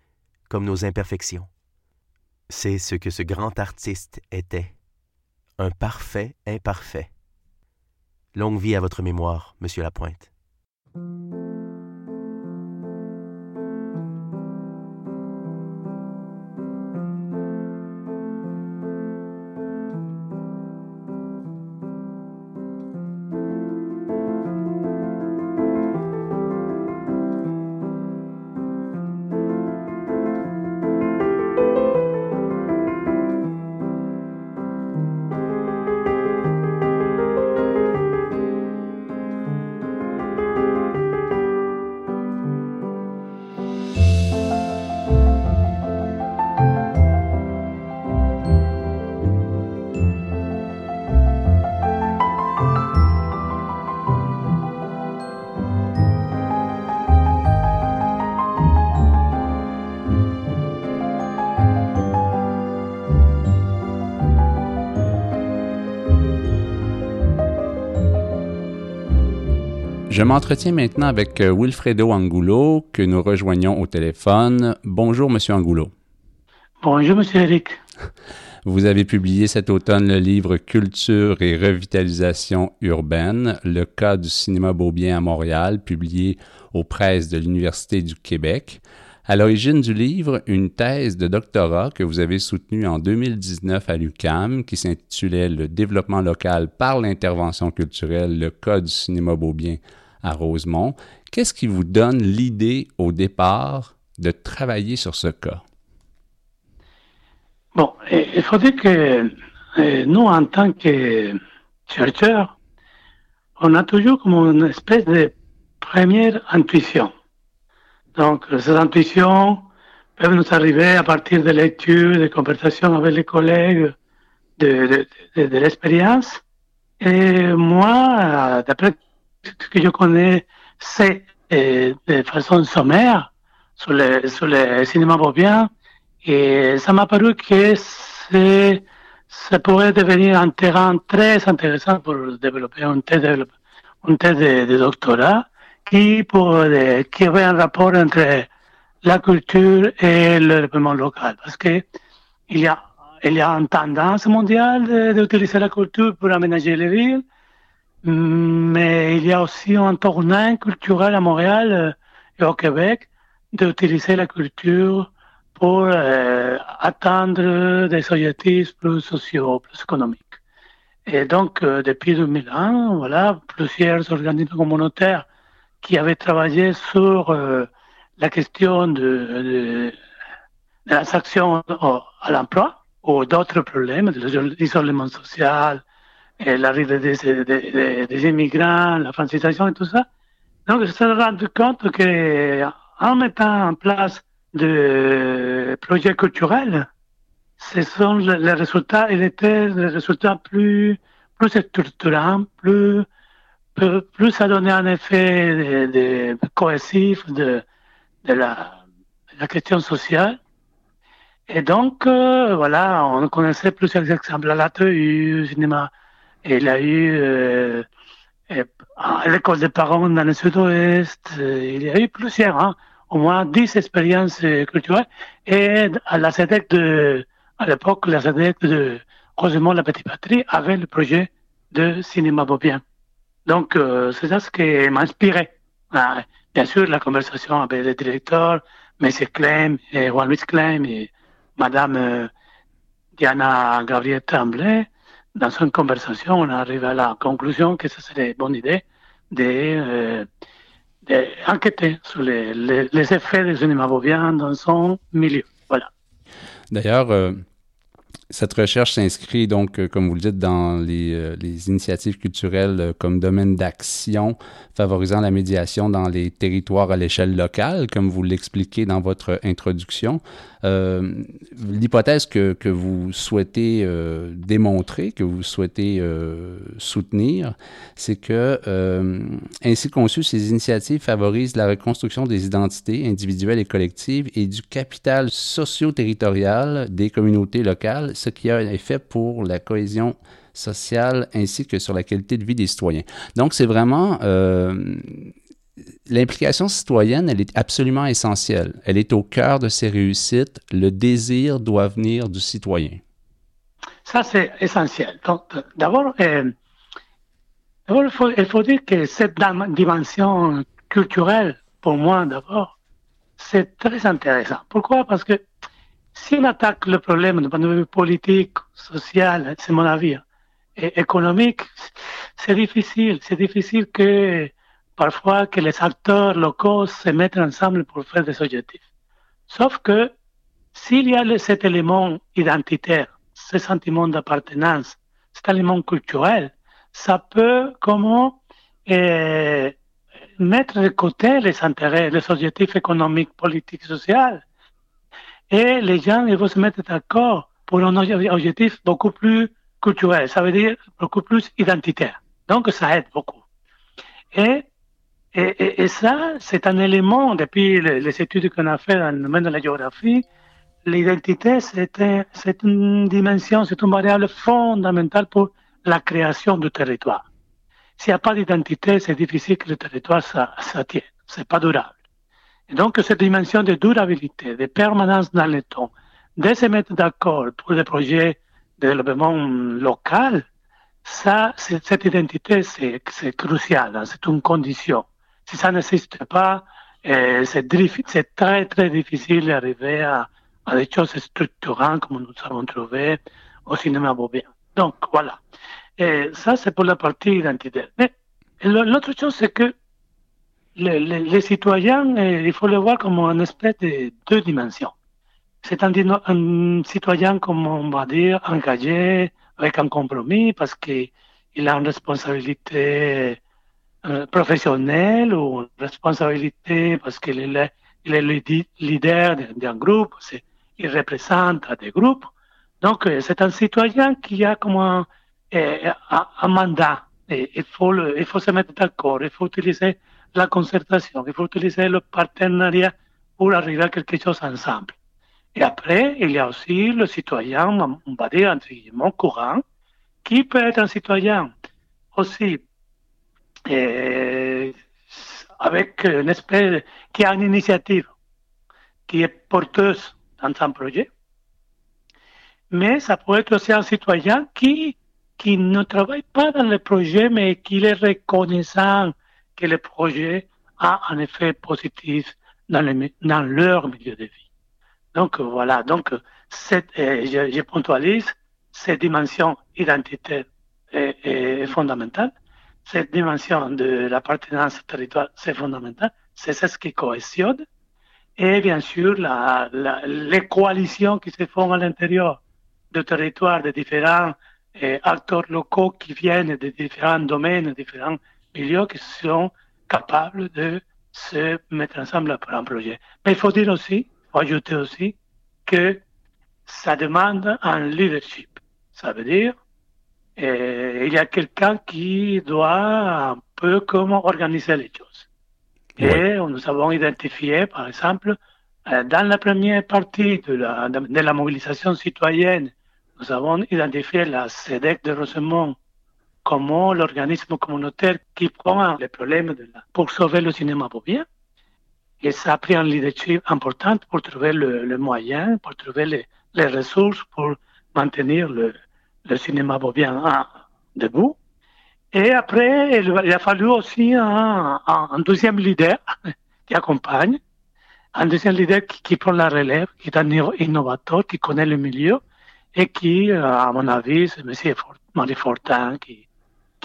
comme nos imperfections. C'est ce que ce grand artiste était, un parfait imparfait. Longue vie à votre mémoire, Monsieur Lapointe. Je m'entretiens maintenant avec euh, Wilfredo Angulo, que nous rejoignons au téléphone. Bonjour, Monsieur Angulo. Bonjour, Monsieur Eric. Vous avez publié cet automne le livre Culture et revitalisation urbaine, le cas du cinéma Beaubien à Montréal, publié aux presses de l'Université du Québec. À l'origine du livre, une thèse de doctorat que vous avez soutenue en 2019 à l'UCAM qui s'intitulait Le développement local par l'intervention culturelle, le cas du cinéma Beaubien à Rosemont. Qu'est-ce qui vous donne l'idée au départ de travailler sur ce cas? Bon, il faut dire que euh, nous, en tant que chercheurs, on a toujours comme une espèce de première intuition. Donc, ces intuitions peuvent nous arriver à partir de lectures, de conversations avec les collègues, de, de, l'expérience. Et moi, d'après ce que je connais, c'est euh, de façon sommaire sur le, sur le cinéma bobien. Et ça m'a paru que ça pourrait devenir un terrain très intéressant pour développer une thèse une thèse de, doctorat qui, pour, qui avait un rapport entre la culture et le développement local. Parce que il y a, il y a une tendance mondiale d'utiliser la culture pour aménager les villes mais il y a aussi un tournant culturel à Montréal euh, et au Québec d'utiliser la culture pour euh, atteindre des objectifs plus sociaux, plus économiques. Et donc, euh, depuis 2001, voilà, plusieurs organismes communautaires qui avaient travaillé sur la question de, de, la actions à l'emploi ou d'autres problèmes, de l'isolement social, l'arrivée des, des, immigrants, la francisation et tout ça. Donc, je me suis rendu compte que en mettant en place des projets culturels, ce sont les résultats, ils étaient des résultats plus, plus structurants, plus, plus, ça donnait un effet de, cohésif de, de, la, question sociale. Et donc, euh, voilà, on connaissait plusieurs exemples à la au cinéma il a eu euh, à l'école des parents dans le sud-ouest, euh, il y a eu plusieurs, hein, au moins dix expériences euh, culturelles. Et à la SEDEC de, à l'époque, la SEDEC de Rosemont la Petite Patrie avait le projet de cinéma bobien. Donc, euh, c'est ça ce qui m'a inspiré. Ah, bien sûr, la conversation avec le directeur, M. Clem, et Juan Luis Clem et Madame euh, Diana Gabriel Tremblay, dans une conversation, on arrive à la conclusion que ce serait une bonne idée d'enquêter de, sur les, les, effets du cinéma bovien dans son milieu. Voilà. D'ailleurs, euh, cette recherche s'inscrit donc, euh, comme vous le dites, dans les, euh, initiatives culturelles euh, comme domaine d'action favorisant la médiation dans les territoires à l'échelle locale, comme vous l'expliquez dans votre introduction. L'hypothèse que, vous souhaitez démontrer, que vous souhaitez soutenir, c'est que, ainsi conçues, ces initiatives favorisent la reconstruction des identités individuelles et collectives et du capital socio-territorial des communautés locales, ce qui a un effet pour la cohésion sociale ainsi que sur la qualité de vie des citoyens. Donc, c'est vraiment euh, l'implication citoyenne, elle est absolument essentielle. Elle est au cœur de ces réussites. Le désir doit venir du citoyen. Ça, c'est essentiel. Donc, d'abord, euh, il faut dire que cette dimension culturelle, pour moi, d'abord, c'est très intéressant. Pourquoi? Parce que si on attaque le problème de point de vue politique, social, c'est mon avis, économique, c'est difficile. C'est difficile que parfois que les acteurs locaux se mettent ensemble pour faire des objectifs. Sauf que s'il y a cet élément identitaire, ce sentiment d'appartenance, cet élément culturel, ça peut comment euh, mettre de côté les intérêts, les objectifs économiques, politiques, sociaux. Et les gens ils vont se mettre d'accord pour un objectif beaucoup plus culturel, ça veut dire beaucoup plus identitaire. Donc ça aide beaucoup. Et ça, c'est un élément, depuis les, études qu'on a fait dans le domaine de la géographie, l'identité, c'est une dimension, c'est une variable fondamentale pour la création du territoire. S'il n'y a pas d'identité, c'est difficile que le territoire s'attienne. C'est pas durable. Donc, cette dimension de durabilité, de permanence dans le temps, de se mettre d'accord pour des projets de développement local, ça, cette identité, c'est crucial, hein, c'est une condition. Si ça n'existe pas, euh, c'est très, très difficile d'arriver à, à, des choses structurantes comme nous avons trouvé au cinéma bobien. Donc, voilà. Et ça, c'est pour la partie identitaire. Mais l'autre chose, c'est que les, les, citoyens, euh, il faut le voir comme une espèce de deux dimensions. C'est un, citoyen, comme on va dire, engagé, avec un compromis, parce qu'il a une responsabilité euh, professionnel ou une responsabilité parce qu'il est, il est le leader d'un groupe, il représente des groupes. Donc, euh, c'est un citoyen qui a comme un, mandat. Et il, faut le, il faut se mettre d'accord, il faut utiliser la concertation, il faut utiliser le partenariat pour arriver à quelque chose ensemble. Et après, il y a aussi le citoyen, on va dire, entre guillemets, courant, qui peut être un citoyen aussi et avec une espèce qui a une initiative qui est porteuse dans un projet. Mais ça peut être aussi un citoyen qui, qui ne travaille pas dans le projet, mais qui est reconnaissant que le projet a un effet positif dans, le, dans leur milieu de vie. Donc voilà, donc cette, je, je, puntualise, cette dimension identitaire est, fondamentale cette dimension de l'appartenance territoire, c'est fondamental. C'est ce qui cohésionne. Et bien sûr, les coalitions qui se font à l'intérieur du territoire de différents acteurs locaux qui viennent de différents domaines, différents milieux, qui sont capables de se mettre ensemble pour un projet. Mais il faut dire aussi, il faut ajouter aussi que ça demande un leadership. Ça veut dire et il y a quelqu'un qui doit un peu comment organiser les choses. Et nous avons identifié, par exemple, euh, dans la première partie de la, de la mobilisation citoyenne, nous avons identifié la CEDEC de Rosemont comme l'organisme communautaire qui prend les problèmes pour sauver le cinéma bovien. Et ça a pris un leadership important pour trouver le, le moyen, pour trouver les, ressources pour maintenir le, cinéma bovien debout. Et après, il, a fallu aussi un, un, deuxième leader qui accompagne, un deuxième leader qui, prend la relève, qui est un innovateur, qui connaît le milieu et qui, euh, à mon avis, c'est M. Marie Fortin qui,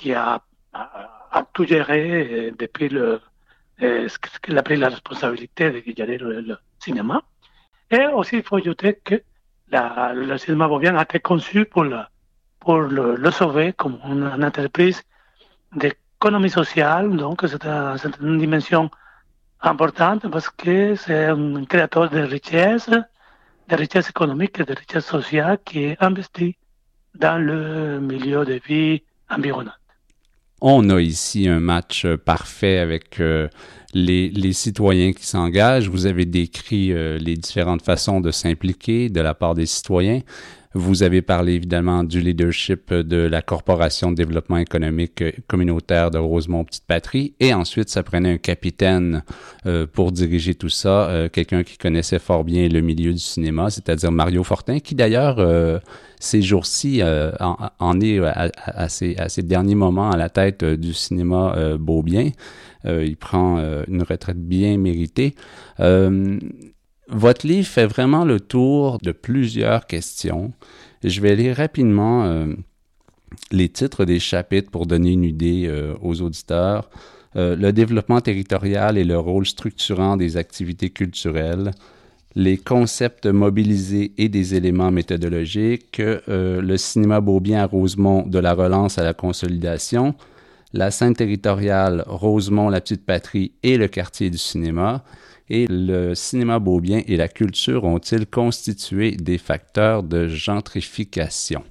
qui a, a, tout géré euh, depuis le, euh, qu'il a pris la responsabilité de gérer le, cinéma. Et aussi, il faut ajouter que la, le cinéma bovien a été conçu pour, pour le, sauver comme une entreprise d'économie sociale, donc c'est une dimension importante parce que c'est un créateur de richesse, de richesse économique et de richesse sociale qui investit dans le milieu de vie environnant. On a ici un match parfait avec euh, les, les, citoyens qui s'engagent. Vous avez décrit euh, les différentes façons de s'impliquer de la part des citoyens. Vous avez parlé évidemment du leadership de la Corporation de développement économique communautaire de Rosemont Petite Patrie. Et ensuite, ça prenait un capitaine euh, pour diriger tout ça, euh, quelqu'un qui connaissait fort bien le milieu du cinéma, c'est-à-dire Mario Fortin, qui d'ailleurs, euh, ces jours-ci, en, est à, ces, à, ces, derniers moments à la tête du cinéma Beaubien. il prend une retraite bien méritée. Votre livre fait vraiment le tour de plusieurs questions. Je vais lire rapidement euh, les titres des chapitres pour donner une idée euh, aux auditeurs. Euh, le développement territorial et le rôle structurant des activités culturelles, les concepts mobilisés et des éléments méthodologiques, le cinéma Beaubien à Rosemont de la relance à la consolidation, la scène territoriale Rosemont, la petite patrie et le quartier du cinéma, et le cinéma Beaubien et la culture ont-ils constitué des facteurs de gentrification?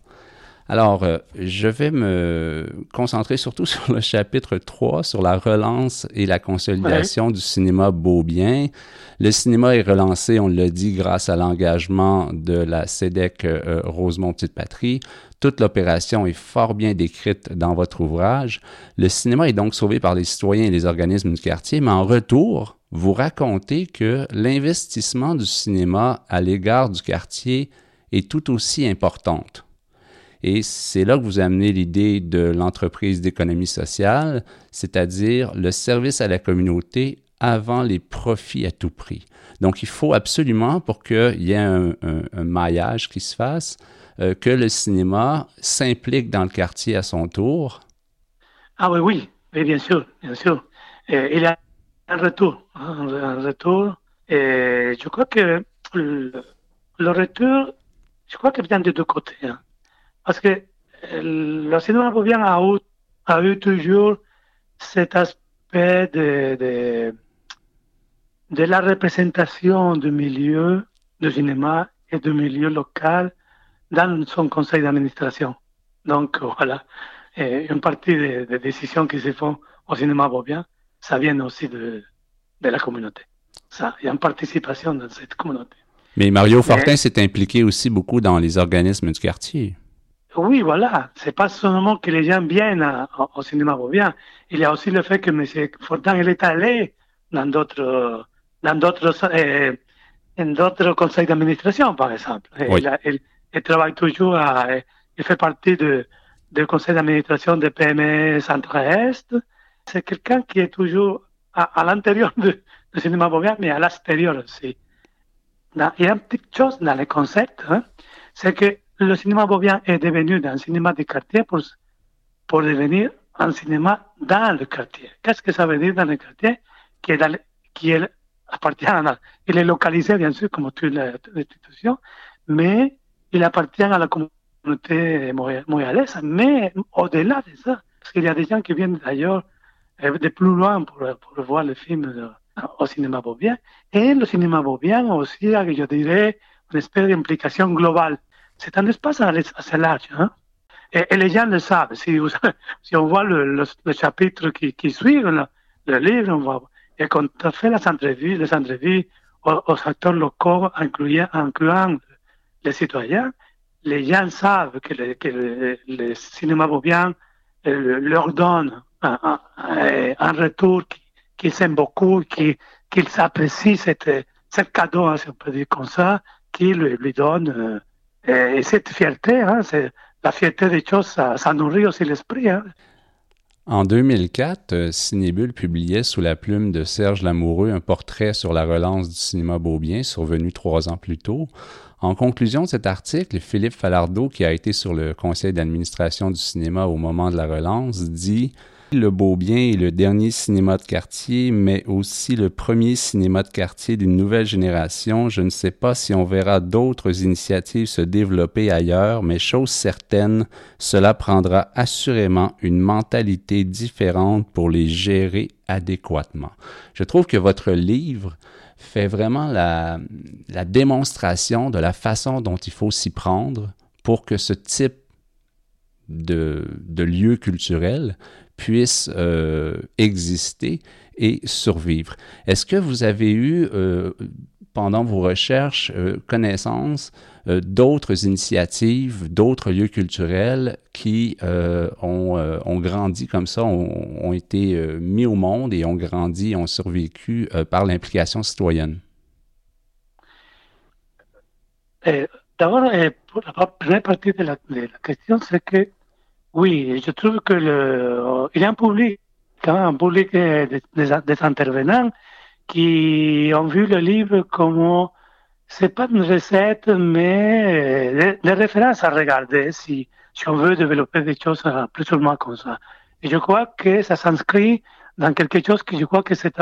Alors, euh, je vais me concentrer surtout sur le chapitre 3, sur la relance et la consolidation du cinéma Beaubien. Le cinéma est relancé, on l'a dit, grâce à l'engagement de la CEDEC euh, Rosemont Petite Patrie. Toute l'opération est fort bien décrite dans votre ouvrage. Le cinéma est donc sauvé par les citoyens et les organismes du quartier, mais en retour, vous racontez que l'investissement du cinéma à l'égard du quartier est tout aussi importante. Et c'est là que vous amenez l'idée de l'entreprise d'économie sociale, c'est-à-dire le service à la communauté avant les profits à tout prix. Donc, il faut absolument, pour qu'il y ait un, maillage qui se fasse, euh, que le cinéma s'implique dans le quartier à son tour. Ah oui, oui, bien sûr, bien sûr. Euh, il y a un retour, un retour. Et je crois que le, retour, je crois qu'il vient des deux côtés. Hein. Parce que euh, le cinéma revient a eu, a eu toujours cet aspect de, de, la représentation du milieu du cinéma et du milieu local dans son conseil d'administration. Donc voilà, une partie des, des, décisions qui se font au cinéma Beaubien ça vient aussi de, de la communauté. Ça, il y a une participation dans cette communauté. Mais Mario Fortin s'est impliqué aussi beaucoup dans les organismes du quartier. Oui, voilà. C'est pas seulement que les gens viennent au cinéma Beaubien. Il y a aussi le fait que M. Fortin il est allé dans d'autres, dans d'autres, euh, d'autres conseils d'administration, par exemple. Il, il, travaille toujours à, il fait partie de, du conseil d'administration de PME Centre-Est c'est quelqu'un qui est toujours à, l'intérieur du cinéma Beaubien, mais à l'extérieur aussi. il y a une petite chose dans le concept, hein, c'est que le cinéma Beaubien est devenu un cinéma de quartier pour, pour devenir un cinéma dans le quartier. Qu'est-ce que ça veut dire dans le quartier? Qui est, qui est appartient à, il est localisé bien sûr comme toute l'institution, mais il appartient à la communauté montréalaise, mais au-delà de ça, parce qu'il y a des gens qui viennent d'ailleurs de plus loin pour, voir le film au cinéma Beaubien. Et le cinéma Beaubien aussi, je dirais, une espèce d'implication globale. C'est un espace assez large. Hein? Et, les gens le savent. Si, si on voit le, le, chapitre qui, qui suit le, le, livre, on voit. Et quand on fait les entrevues, les entrevues aux, acteurs locaux, incluant, incluant les citoyens, les gens savent que le, que le, cinéma Beaubien euh, leur donne un, retour qu'ils qui aiment beaucoup, qu'ils qui apprécient cette, cadeau, hein, si on peut dire comme ça, qui lui, lui donne. Euh, et cette fierté, hein, la fierté des choses, ça, nourrit aussi l'esprit. Hein. En 2004, euh, Cinébule publiait sous la plume de Serge Lamoureux un portrait sur la relance du cinéma Beaubien, survenu trois ans plus tôt. En conclusion de cet article, Philippe Falardeau, qui a été sur le conseil d'administration du cinéma au moment de la relance, dit le Beaubien est le dernier cinéma de quartier, mais aussi le premier cinéma de quartier d'une nouvelle génération. Je ne sais pas si on verra d'autres initiatives se développer ailleurs, mais chose certaine, cela prendra assurément une mentalité différente pour les gérer adéquatement. Je trouve que votre livre fait vraiment la, démonstration de la façon dont il faut s'y prendre pour que ce type de lieu culturel puisse euh, exister et survivre. Est-ce que vous avez eu, euh, pendant vos recherches, euh, connaissance d'autres initiatives, d'autres lieux culturels qui ont, ont, grandi comme ça, ont, été mis au monde et ont grandi, ont survécu par l'implication citoyenne? D'abord, la première partie de la question, c'est que oui, je trouve que le, il y a un public, un public des, intervenants qui ont vu le livre comme c'est pas une recette, mais des, des, références à regarder si, si on veut développer des choses plus ou moins comme ça. Et je crois que ça s'inscrit dans quelque chose que je crois que c'est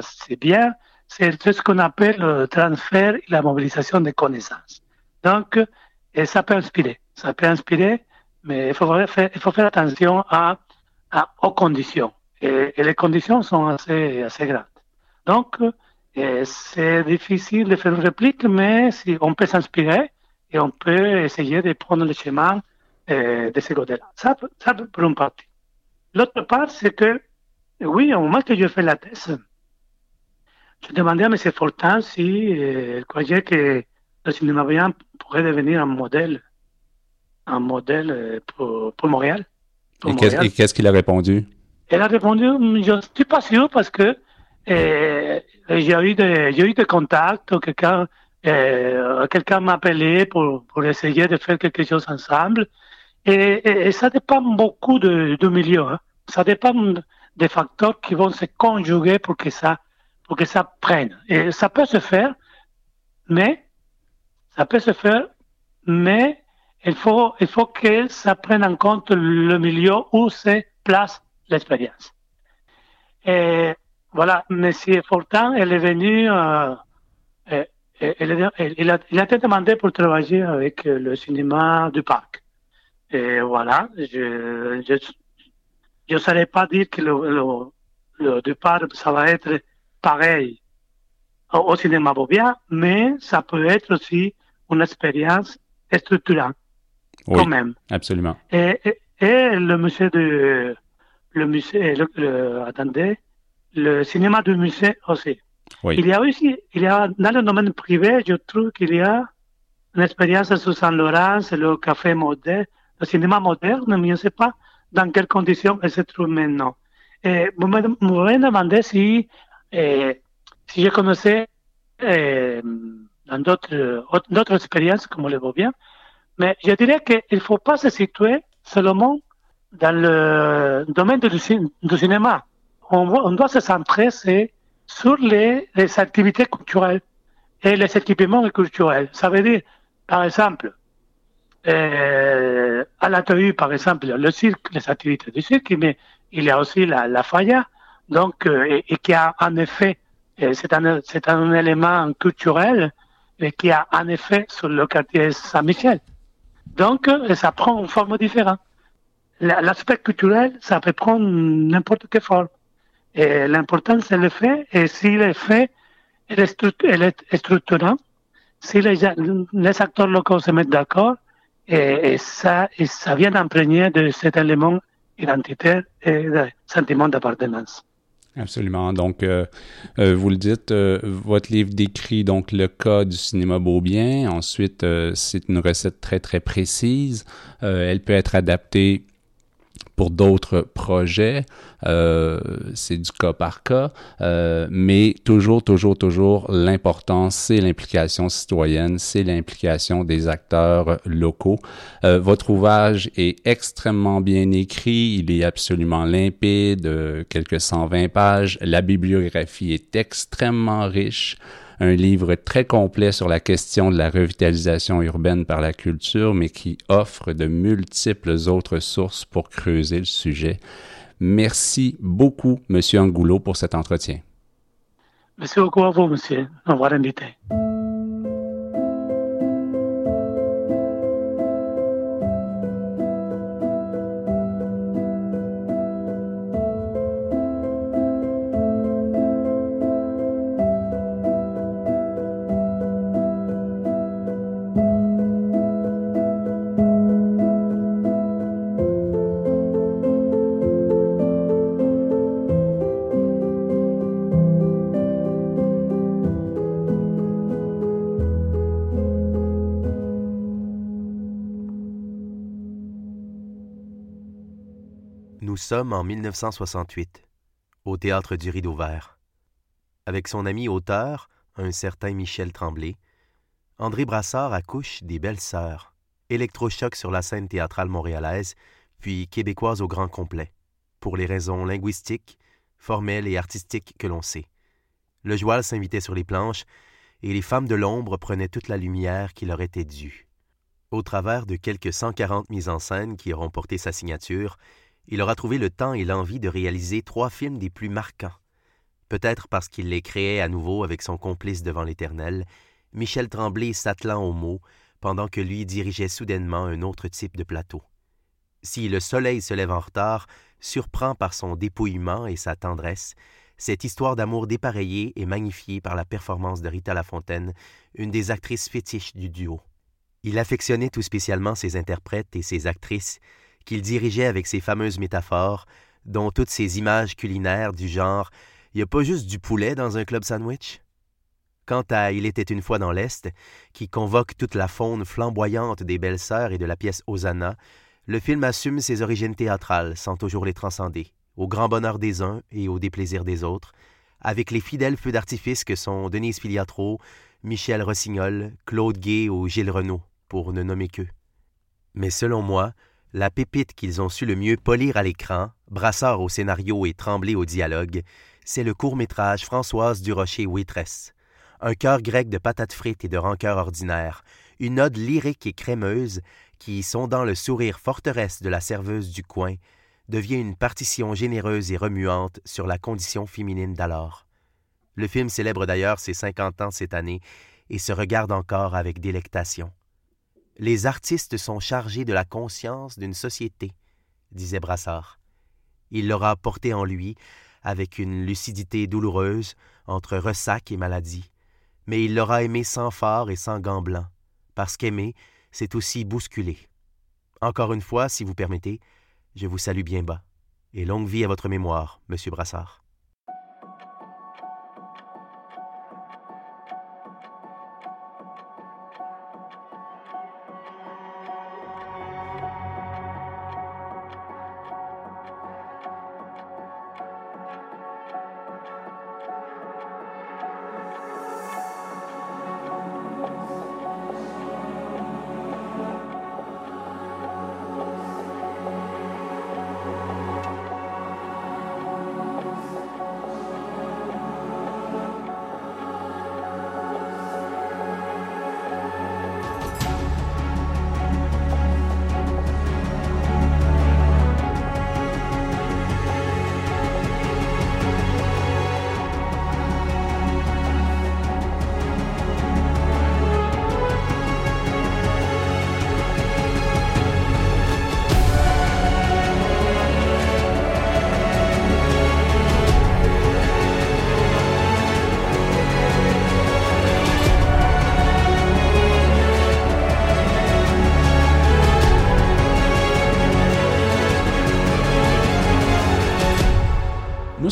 c'est bien, c'est ce qu'on appelle le transfert et la mobilisation des connaissances. Donc, ça peut inspirer, ça peut inspirer mais il faut faire, attention aux conditions. Et, les conditions sont assez, assez grandes. Donc, c'est difficile de faire une réplique, mais si on peut s'inspirer et on peut essayer de prendre le chemin euh, de ce côté-là. Ça, ça, pour une partie. L'autre part, c'est que, oui, au moment que je fais la thèse, je demandais à M. Fortin si euh, croyait que le cinéma bien pourrait devenir un modèle un modèle euh, pour, pour Montréal. Pour et qu'est-ce qu'il a répondu? Elle a répondu, je ne suis pas sûr parce que euh, j'ai eu des, j'ai eu des contacts, quelqu'un, euh, quelqu'un m'a appelé pour, pour essayer de faire quelque chose ensemble. Et, et, ça dépend beaucoup de, de milieu. Hein. Ça dépend des facteurs qui vont se conjuguer pour que ça, pour que ça prenne. Et ça peut se faire, mais ça peut se faire, mais il faut, il faut que ça prenne en compte le milieu où se place l'expérience. Et voilà, Monsieur Fortin, elle est venu, euh, elle, il, a, il a été demandé pour travailler avec le cinéma du parc. Et voilà, je je ne saurais pas dire que le, le, le du parc, ça va être pareil au, au cinéma Bobia, mais ça peut être aussi une expérience structurante quand même. Absolument. Et, et, le musée de, le musée, le, attendez, le cinéma du musée aussi. Oui. Il y a aussi, il y a, dans le domaine privé, je trouve qu'il y a une expérience sous Saint-Laurent, c'est le café moderne, le cinéma moderne, mais je ne sais pas dans quelles conditions il se trouve maintenant. Et vous me, me demandé si, eh, si je connaissais eh, dans d'autres expériences comme le bien mais je dirais qu'il ne faut pas se situer seulement dans le domaine du, cinéma. On, on, doit se centrer sur les, activités culturelles et les équipements culturels. Ça veut dire, par exemple, euh, à la télé, par exemple, le cirque, les activités du cirque, mais il y a aussi la, la faya, donc, euh, et, qui a en effet, euh, c'est un, un élément culturel, et qui a un effet sur le quartier Saint-Michel. Donc, euh, ça prend une forme différente. L'aspect culturel, ça peut prendre n'importe quelle forme. Et l'important, c'est le fait. Et si le fait est, structurant, si les, les, acteurs locaux se mettent d'accord, et, ça, vient d'imprégner de cet élément identitaire et sentiment d'appartenance. Absolument. Donc, euh, euh, vous le dites, euh, votre livre décrit donc le cas du cinéma Beaubien. Ensuite, euh, c'est une recette très très précise. Euh, elle peut être adaptée pour d'autres projets, euh, c'est du cas par cas, euh, mais toujours, toujours, toujours, l'important, c'est l'implication citoyenne, c'est l'implication des acteurs locaux. Euh, votre ouvrage est extrêmement bien écrit, il est absolument limpide, quelques 120 pages. La bibliographie est extrêmement riche un livre très complet sur la question de la revitalisation urbaine par la culture, mais qui offre de multiples autres sources pour creuser le sujet. Merci beaucoup, Monsieur Angoulot, pour cet entretien. Merci beaucoup à vous, monsieur, d'avoir invité. Nous sommes en 1968, au théâtre du Rideau Vert. Avec son ami auteur, un certain Michel Tremblay, André Brassard accouche des Belles Sœurs, électrochoc sur la scène théâtrale montréalaise, puis québécoise au grand complet, pour les raisons linguistiques, formelles et artistiques que l'on sait. Le joual s'invitait sur les planches, et les femmes de l'ombre prenaient toute la lumière qui leur était due. Au travers de quelques 140 mises en scène qui auront porté sa signature, il aura trouvé le temps et l'envie de réaliser trois films des plus marquants. Peut-être parce qu'il les créait à nouveau avec son complice devant l'Éternel, Michel Tremblay s'attelant aux mots pendant que lui dirigeait soudainement un autre type de plateau. Si Le Soleil se lève en retard surprend par son dépouillement et sa tendresse, cette histoire d'amour dépareillée est magnifiée par la performance de Rita Lafontaine, une des actrices fétiches du duo. Il affectionnait tout spécialement ses interprètes et ses actrices, qu'il dirigeait avec ses fameuses métaphores, dont toutes ces images culinaires du genre Il n'y a pas juste du poulet dans un club sandwich Quant à Il était une fois dans l'Est, qui convoque toute la faune flamboyante des belles sœurs et de la pièce Hosanna, le film assume ses origines théâtrales sans toujours les transcender, au grand bonheur des uns et au déplaisir des autres, avec les fidèles feux d'artifice que sont Denise Filiatro, Michel Rossignol, Claude Gay ou Gilles Renaud, pour ne nommer qu'eux. Mais selon moi, la pépite qu'ils ont su le mieux polir à l'écran, Brassard au scénario et Tremblay au dialogue, c'est le court-métrage Françoise Durocher Waitress. Un cœur grec de patates frites et de rancœur ordinaire, une ode lyrique et crémeuse qui, sondant le sourire forteresse de la serveuse du coin, devient une partition généreuse et remuante sur la condition féminine d'alors. Le film célèbre d'ailleurs ses 50 ans cette année et se regarde encore avec délectation. Les artistes sont chargés de la conscience d'une société, disait Brassard. Il l'aura porté en lui, avec une lucidité douloureuse, entre ressac et maladie, mais il l'aura aimé sans phare et sans gants blancs, parce qu'aimer, c'est aussi bousculer. Encore une fois, si vous permettez, je vous salue bien bas, et longue vie à votre mémoire, monsieur Brassard.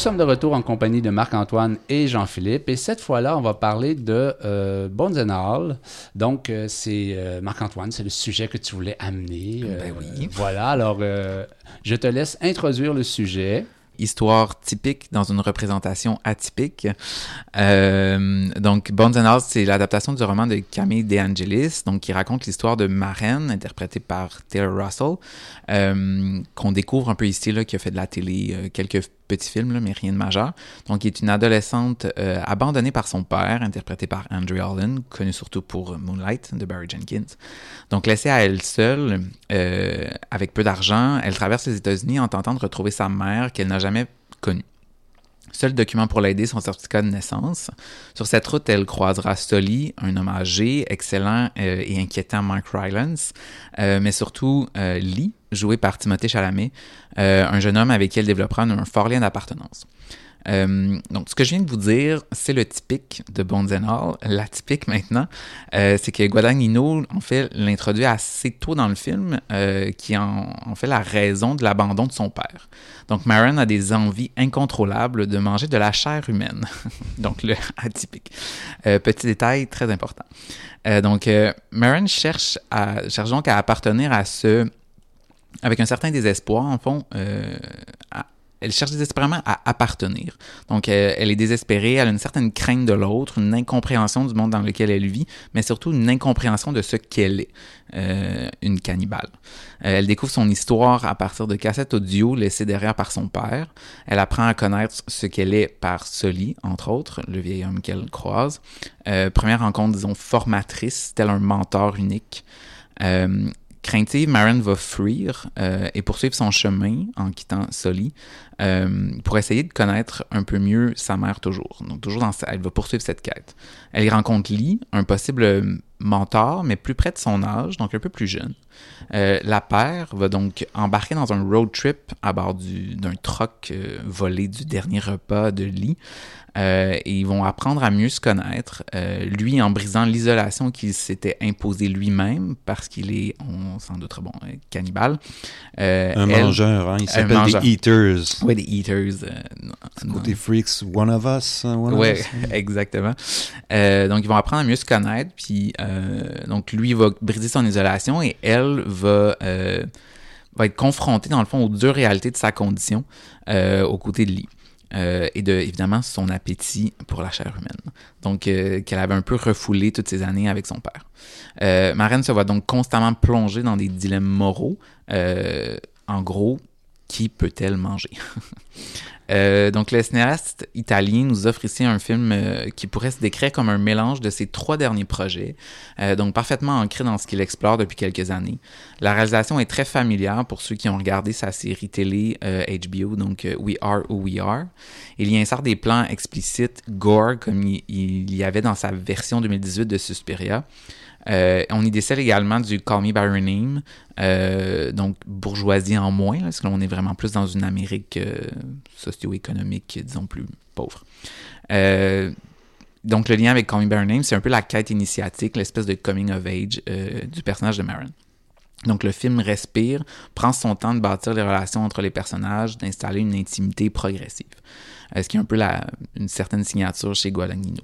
Sommes de retour en compagnie de Marc-Antoine et Jean-Philippe. Et cette fois-là, on va parler de euh, Bones and All. Donc, euh, c'est euh, Marc-Antoine, c'est le sujet que tu voulais amener. Euh, Ben oui. Voilà, alors je te laisse introduire le sujet. histoire typique dans une représentation atypique. Euh, donc, Bones and Hearts, c'est l'adaptation du roman de Camille De Angelis, donc qui raconte l'histoire de Maren, interprétée par Taylor Russell, euh, qu'on découvre un peu ici, là, qui a fait de la télé, euh, quelques petits films, là, mais rien de majeur. Donc, qui est une adolescente euh, abandonnée par son père, interprétée par Andrew Allen, connu surtout pour Moonlight de Barry Jenkins. Donc, laissée à elle seule, euh, avec peu d'argent, elle traverse les États-Unis en tentant de retrouver sa mère qu'elle n'a jamais connue. Seul document pour l'aider, son certificat de naissance. Sur cette route, elle croisera Sully, un homme âgé, excellent euh, et inquiétant Mark Rylance, euh, mais surtout euh, Lee, joué par Timothée Chalamet, un jeune homme avec qui elle développera un fort lien d'appartenance. Euh, donc, ce que je viens de vous dire, c'est le typique de Bones and All. L'atypique maintenant, euh, c'est que Guadagnino, en fait, l'introduit assez tôt dans le film, euh, qui en, fait la raison de l'abandon de son père. Donc, Maron a des envies incontrôlables de manger de la chair humaine. donc, le atypique. Petit détail très important. Donc, Maron cherche, à, donc à appartenir à ce avec un certain désespoir, en fond, à- elle cherche désespérément à appartenir. Donc, elle est désespérée, elle a une certaine crainte de l'autre, une incompréhension du monde dans lequel elle vit, mais surtout une incompréhension de ce qu'elle est, euh, une cannibale. Euh, elle découvre son histoire à partir de cassettes audio laissées derrière par son père. Elle apprend à connaître ce qu'elle est par Sully, entre autres, le vieil homme qu'elle croise. Euh, première rencontre, disons, formatrice, tel un mentor unique. Craintive, Maren va fuir euh, et poursuivre son chemin en quittant Sully euh, pour essayer de connaître un peu mieux sa mère toujours. Donc toujours dans elle va poursuivre cette quête. Elle y rencontre Lee, un possible mentor, mais plus près de son âge, donc un peu plus jeune. Euh, la paire va donc embarquer dans un road trip à bord du- d'un troc euh, volé du dernier repas de Lee. Euh, et ils vont apprendre à mieux se connaître, euh, lui en brisant l'isolation qu'il s'était imposé lui-même, parce qu'il est, on s'en doute, bon, euh, cannibale. Euh, Un elle- mangeur, hein, il s'appelle des Eaters. Ouais, des Eaters. euh. Côté Freaks, One of Us. hein, one of Ouais, us. exactement. Euh, donc, ils vont apprendre à mieux se connaître. Puis, euh, donc, lui va briser son isolation et elle va, euh, va être confrontée, dans le fond, aux dures réalités de sa condition euh, aux côtés de Lee. Euh, et de, évidemment, son appétit pour la chair humaine. Donc, euh, qu'elle avait un peu refoulé toutes ces années avec son père. Euh, Marraine se voit donc constamment plongée dans des dilemmes moraux. En gros, qui peut-elle manger? Euh, donc, le cinéaste italien nous offre ici un film euh, qui pourrait se décrire comme un mélange de ses trois derniers projets, euh, donc parfaitement ancré dans ce qu'il explore depuis quelques années. La réalisation est très familière pour ceux qui ont regardé sa série télé HBO, donc We Are Who We Are. Il y insère des plans explicites, gore, comme il y avait dans sa version 2018 de Suspiria. Euh, on y décèle également du Call Me By Your Name, euh, donc bourgeoisie en moins, parce que là, on est vraiment plus dans une Amérique euh, socio-économique, disons, plus pauvre. Donc le lien avec Call Me By Your Name, c'est un peu la quête initiatique, l'espèce de coming of age du personnage de Maron. Donc le film respire, prend son temps de bâtir les relations entre les personnages, d'installer une intimité progressive. Ce qui est un peu une certaine signature chez Guadagnino.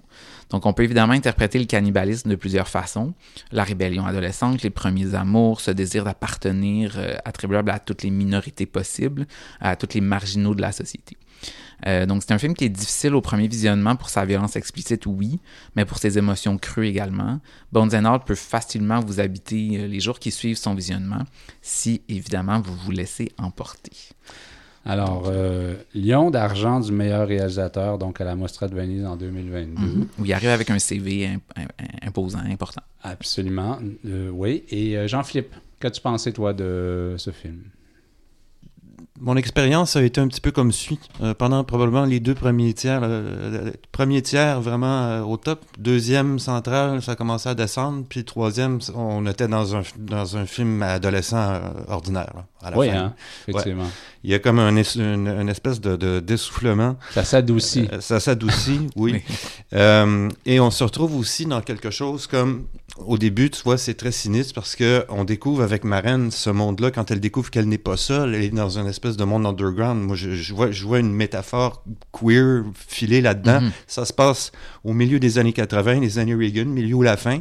Donc on peut évidemment interpréter le cannibalisme de plusieurs façons. La rébellion adolescente, les premiers amours, ce désir d'appartenir euh, attribuable à toutes les minorités possibles, à tous les marginaux de la société. Euh, donc c'est un film qui est difficile au premier visionnement pour sa violence explicite, oui, mais pour ses émotions crues également. Bones and peut facilement vous habiter euh, les jours qui suivent son visionnement, si évidemment vous vous laissez emporter. Alors, euh, Lion d'argent du meilleur réalisateur, donc à la Mostra de Venise en 2022. Mhm. Où il arrive avec un CV imp- im- imposant, important. Absolument. Euh, oui. Et euh, Jean-Philippe, qu'as-tu pensé, toi, de ce film? Mon expérience a été un petit peu comme suit. Euh, pendant probablement les deux premiers tiers, euh, premier tiers vraiment euh, au top, deuxième central, ça a commencé à descendre, puis troisième, on était dans un, dans un film adolescent ordinaire. là, à la Oui, fin. hein, effectivement. Il y a comme un, une, une espèce de, de d'essoufflement. Ça s'adoucit. Ça s'adoucit, oui. Et on se retrouve aussi dans quelque chose comme au début, tu vois, c'est très sinistre parce que on découvre avec Marraine ce monde-là quand elle découvre qu'elle n'est pas seule, elle est dans une espèce de monde underground. Moi, je, je vois, je vois une métaphore queer filée là-dedans. Mhm. Ça se passe au milieu des années 80, les années Reagan, milieu ou la fin.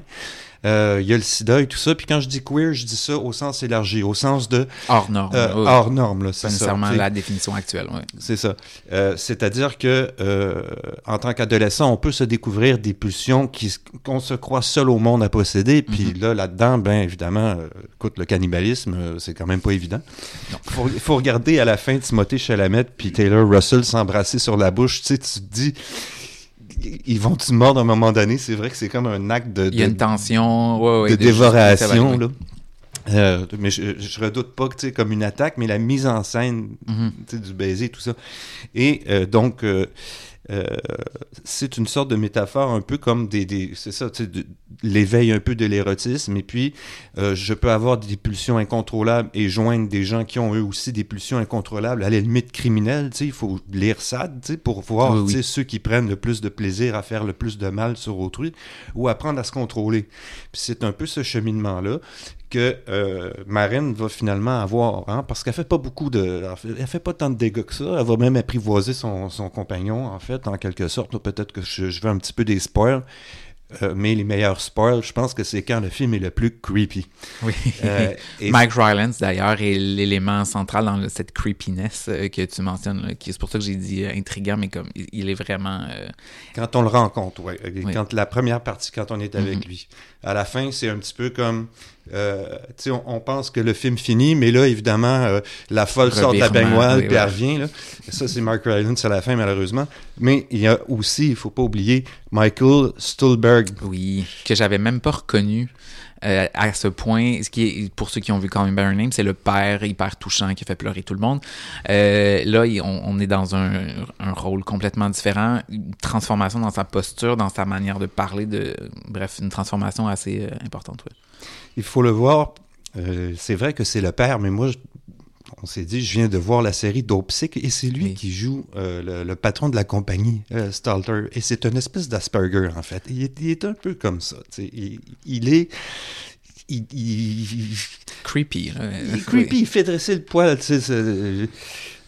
Euh, Il y a le sida et tout ça. Puis quand je dis queer, je dis ça au sens élargi, au sens de Hors norme. euh, oui. hors norme. Là, Pas c'est ça. nécessairement la définition actuelle. ouais. C'est ça. Euh, C'est-à-dire que euh, en tant qu'adolescent, on peut se découvrir des pulsions qui qu'on se croit seul au monde à posséder. Puis là, là-dedans, ben évidemment, écoute, le cannibalisme, c'est quand même pas évident. Il faut, faut regarder à la fin Timothée Chalamet puis Taylor Russell s'embrasser sur la bouche. Tu sais, tu te dis, ils vont tu mordre à un moment donné. C'est vrai que c'est comme un acte de, Il y a de- une tension ouais, ouais, de de dévoration. Là. Euh, mais je, je redoute pas que comme une attaque, mais la mise en scène tu sais, du baiser, tout ça. Et euh, donc, euh, euh, c'est une sorte de métaphore un peu comme des, des c'est ça, de- l'éveil un peu de l'érotisme. Et puis, euh, je peux avoir des pulsions incontrôlables et joindre des gens qui ont eux aussi des pulsions incontrôlables, à la limite sais, il faut lire ça, tu sais, pour voir Oui, ceux qui prennent le plus de plaisir à faire le plus de mal sur autrui ou apprendre à se contrôler. Puis c'est un peu ce cheminement-là que euh, Marine va finalement avoir, hein, parce qu'elle fait pas beaucoup de, elle fait, pas tant de dégâts que ça. Elle va même apprivoiser son, son compagnon, en fait, en quelque sorte. Peut-être que je, je veux un petit peu des spoils, euh, mais les meilleurs spoils, je pense que c'est quand le film est le plus creepy. Oui. Euh, et Mike Rylance, d'ailleurs, est l'élément central dans le- cette creepiness euh, que tu mentionnes. là, qui- C'est pour ça que j'ai dit intriguant, mais comme il, est vraiment. quand on le rencontre, ouais. Oui. Quand la première partie, quand on est avec Mhm. lui. À la fin, c'est un petit peu comme, euh, on, on pense que le film finit, mais là, évidemment, euh, la folle sort de la baignoire, elle revient. Là. Ça, c'est Mark Rylance à la fin, malheureusement. Mais il y a aussi, il faut pas oublier, Michael Stuhlberg. Oui, que j'avais même pas reconnu euh, à ce point. Ce qui est, pour ceux qui ont vu Call Me By Your Name, c'est le père hyper touchant qui fait pleurer tout le monde. Euh, là, on, on est dans un, un rôle complètement différent, une transformation dans sa posture, dans sa manière de parler, de bref, une transformation assez importante. ouais. Il faut le voir. euh, c'est vrai que c'est le père, mais moi, je- on s'est dit, je viens de voir la série Dopesick et c'est lui Oui. qui joue euh, le, le patron de la compagnie, euh, Stalter. Et c'est une espèce d'Asperger, en fait. Il est, il est un peu comme ça. Il, il est. Il, il- Creepy. là. il est creepy, il fait dresser le poil.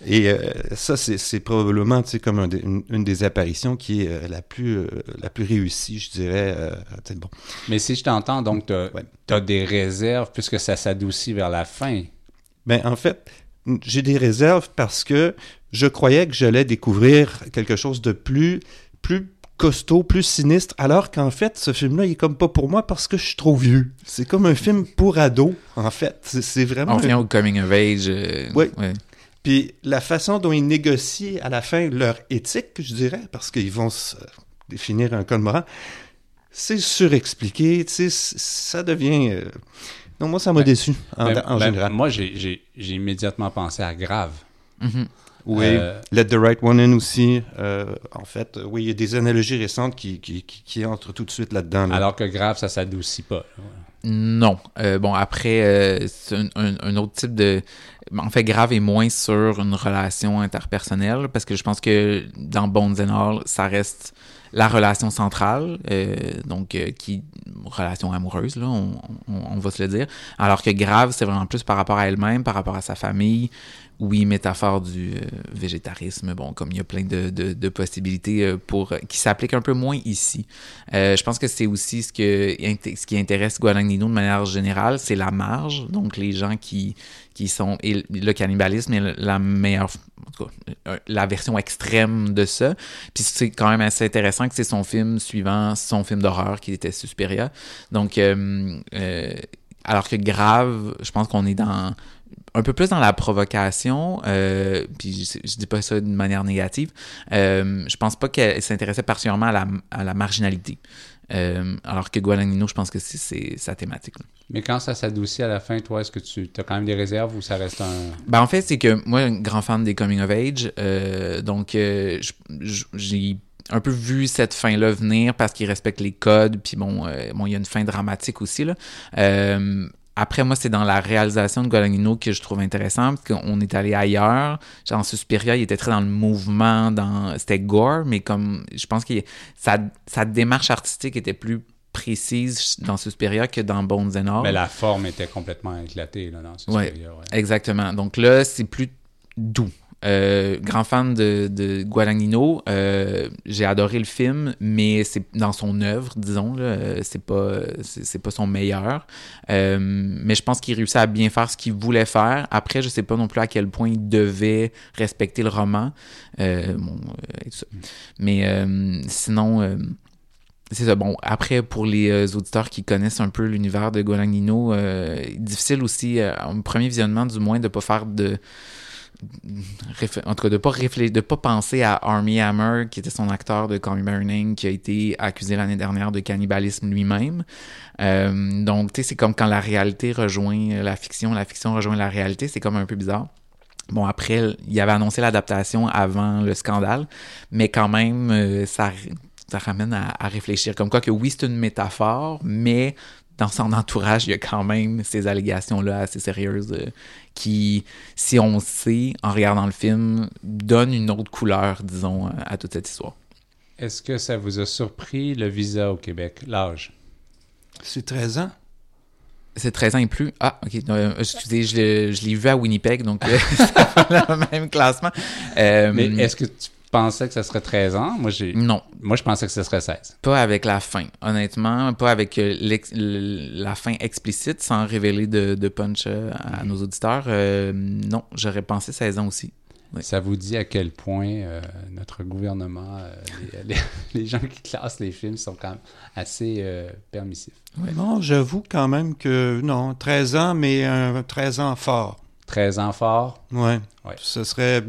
Et euh, ça, c'est probablement tu sais, comme un une, une des apparitions qui est euh, la, plus, euh, la plus réussie, je dirais. euh, bon. Mais si je t'entends, donc, tu Ouais. as, des réserves puisque ça s'adoucit vers la fin. Ben, en fait, j'ai des réserves parce que je croyais que j'allais découvrir quelque chose de plus, plus costaud, plus sinistre, alors qu'en fait, ce film-là, il est comme pas pour moi parce que je suis trop vieux. C'est comme un film pour ados, en fait. C'est vraiment... On un- vient au coming of age. euh, Oui. ouais. Puis la façon dont ils négocient à la fin leur éthique, je dirais, parce qu'ils vont se définir un code moral, c'est surexpliqué, tu sais, c- ça devient... euh, Non, moi, ça m'a Ben, déçu, en, Ben, en ben, général. Moi, j'ai- immédiatement pensé à Grave. Mhm. Oui, Euh, Let the Right One In aussi. euh, en fait, oui, il y a des analogies récentes qui, qui, qui, qui entrent tout de suite là-dedans. là. Alors que Grave, ça s'adoucit pas. Non. Euh, bon, après, euh, c'est un, autre type de... En fait, grave est moins sur une relation interpersonnelle, parce que je pense que dans Bones and All, ça reste la relation centrale, euh, donc euh, qui relation amoureuse, là, on va se le dire. Alors que grave, c'est vraiment plus par rapport à elle-même, par rapport à sa famille. Oui, métaphore du euh, végétarisme, bon, comme il y a plein de, possibilités euh, pour qui s'appliquent un peu moins ici. Euh, je pense que c'est aussi ce, qui intéresse Guadagnino de manière générale, c'est la marge, donc les gens qui, qui sont... Le cannibalisme est la meilleure... En tout cas, la version extrême de ça. Puis c'est quand même assez intéressant que c'est son film suivant son film d'horreur qui était Suspiria. Donc, alors que Grave, je pense qu'on est dans un peu plus dans la provocation, euh, puis je, je dis pas ça d'une manière négative, euh, je pense pas qu'elle s'intéressait particulièrement à la, à la marginalité. Euh, alors que Guadagnino, je pense que c'est- sa thématique. là. Mais quand ça s'adoucit à la fin, toi, est-ce que tu as quand même des réserves ou ça reste un. Ben, en fait, c'est que moi, un grand fan des coming of age, euh, donc j'ai un peu vu cette fin-là venir parce qu'il respecte les codes, puis bon, euh, bon, il y a une fin dramatique aussi, là. Euh, après, moi, c'est dans la réalisation de Guadagnino que je trouve intéressant, parce qu'on est allé ailleurs. Genre, en Suspiria, il était très dans le mouvement, dans... c'était gore, mais comme, je pense que sa, sa démarche artistique était plus précise dans Suspiria que dans Bones and All. Mais la forme était complètement éclatée là, dans Ouais. Suspiria, ouais. Exactement. Donc là, c'est plus doux. Euh, grand fan de, de Guadagnino, euh, j'ai adoré le film, mais c'est dans son œuvre, disons, euh, c'est pas c'est pas son meilleur. Euh, mais je pense qu'il réussit à bien faire ce qu'il voulait faire. Après, je sais pas non plus à quel point il devait respecter le roman. Euh, bon, euh, et tout ça. Mais sinon. c'est ça. Bon, après, pour les auditeurs qui connaissent un peu l'univers de Guadagnino, difficile aussi, au premier visionnement du moins, de pas faire de... En tout cas, de pas réfléchir, de pas penser à Armie Hammer, qui était son acteur de Call Name, qui a été accusé l'année dernière de cannibalisme lui-même. Euh, donc, tu sais, c'est comme quand la réalité rejoint la fiction, la fiction rejoint la réalité, c'est comme un peu bizarre. Bon, après, il avait annoncé l'adaptation avant le scandale, mais quand même, euh, ça, ça ramène à réfléchir. Comme quoi que oui, c'est une métaphore, mais dans son entourage, il y a quand même ces allégations-là assez sérieuses euh, qui, si on sait, en regardant le film, donnent une autre couleur, disons, à- à toute cette histoire. Est-ce que ça vous a surpris le visa au Québec, l'âge? C'est 13 ans. C'est 13 ans et plus. Ah, ok. euh, excusez, je, l'ai- je l'ai vu à Winnipeg, donc euh, c'est le même classement. Euh, Mais est-ce que tu pensais que ça serait 13 ans? Moi, j'ai, Non, moi je pensais que ce serait 16. pas avec la fin, honnêtement. Pas avec euh, la fin explicite, sans révéler de, de punch euh, à nos auditeurs. Euh, non, j'aurais pensé 16 ans aussi. Oui. Ça vous dit à quel point euh, notre gouvernement, euh, les, les- les gens qui classent les films sont quand même assez euh, permissifs? Non, j'avoue quand même que non, 13 ans, mais un 13 ans fort. 13 ans fort, Ouais. Ouais. Ce serait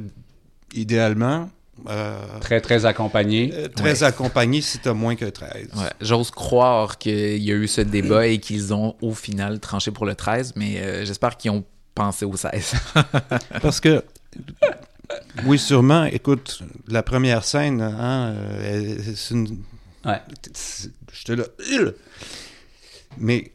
idéalement euh, très très accompagné. euh, très accompagné si tu as moins que 13. Ouais, J'ose croire qu'il y a eu ce débat et qu'ils ont au final tranché pour le 13, mais euh, j'espère qu'ils ont pensé au 16. Parce que, oui, sûrement, écoute, la première scène, hein, c'est une. Ouais. J'étais là. Ugh! Mais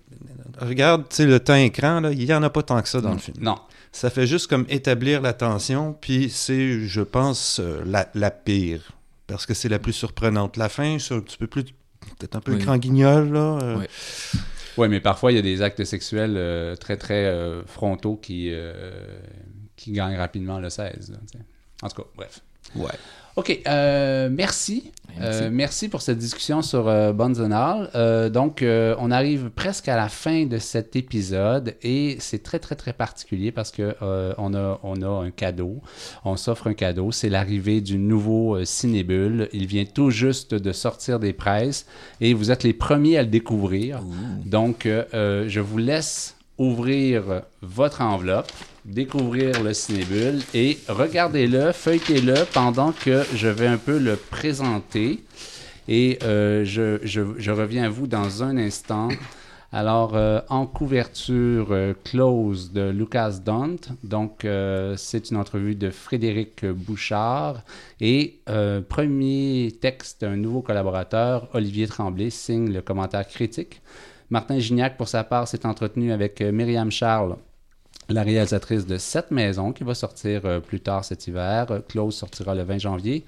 regarde, tu sais, le temps écran, là, il n'y en a pas tant que ça dans le film. Non. Ça fait juste comme établir la tension, puis c'est, je pense, euh, la, la pire. Parce que c'est la plus surprenante. La fin, c'est un petit peu plus. Peut-être un peu Oui. grand guignol, là. euh, Oui. Oui, mais parfois, il y a des actes sexuels euh, très, très euh, frontaux qui, euh, qui gagnent rapidement le 16. là, tu sais. en tout cas, bref. Ouais. OK, euh, merci. Merci. Euh, merci pour cette discussion sur euh. Euh, donc, euh, on arrive presque à la fin de cet épisode et c'est très, très, très particulier parce que euh, on, a, on a un cadeau. On s'offre un cadeau. C'est l'arrivée du nouveau Cinébule. Il vient tout juste de sortir des presses et vous êtes les premiers à le découvrir. Donc, je vous laisse ouvrir votre enveloppe, découvrir le cinébule et regardez-le, feuilletez-le pendant que je vais un peu le présenter. Et euh, je, reviens à vous dans un instant. Alors, euh, en couverture euh, close de Lucas Dont, donc c'est une entrevue de Frédéric Bouchard. Et premier texte d'un nouveau collaborateur, Olivier Tremblay, signe le commentaire critique. Martin Gignac, pour sa part, s'est entretenu avec euh, Myriam Charles, la réalisatrice de Sept Maisons, qui va sortir euh, plus tard cet hiver. Close sortira le 20 janvier.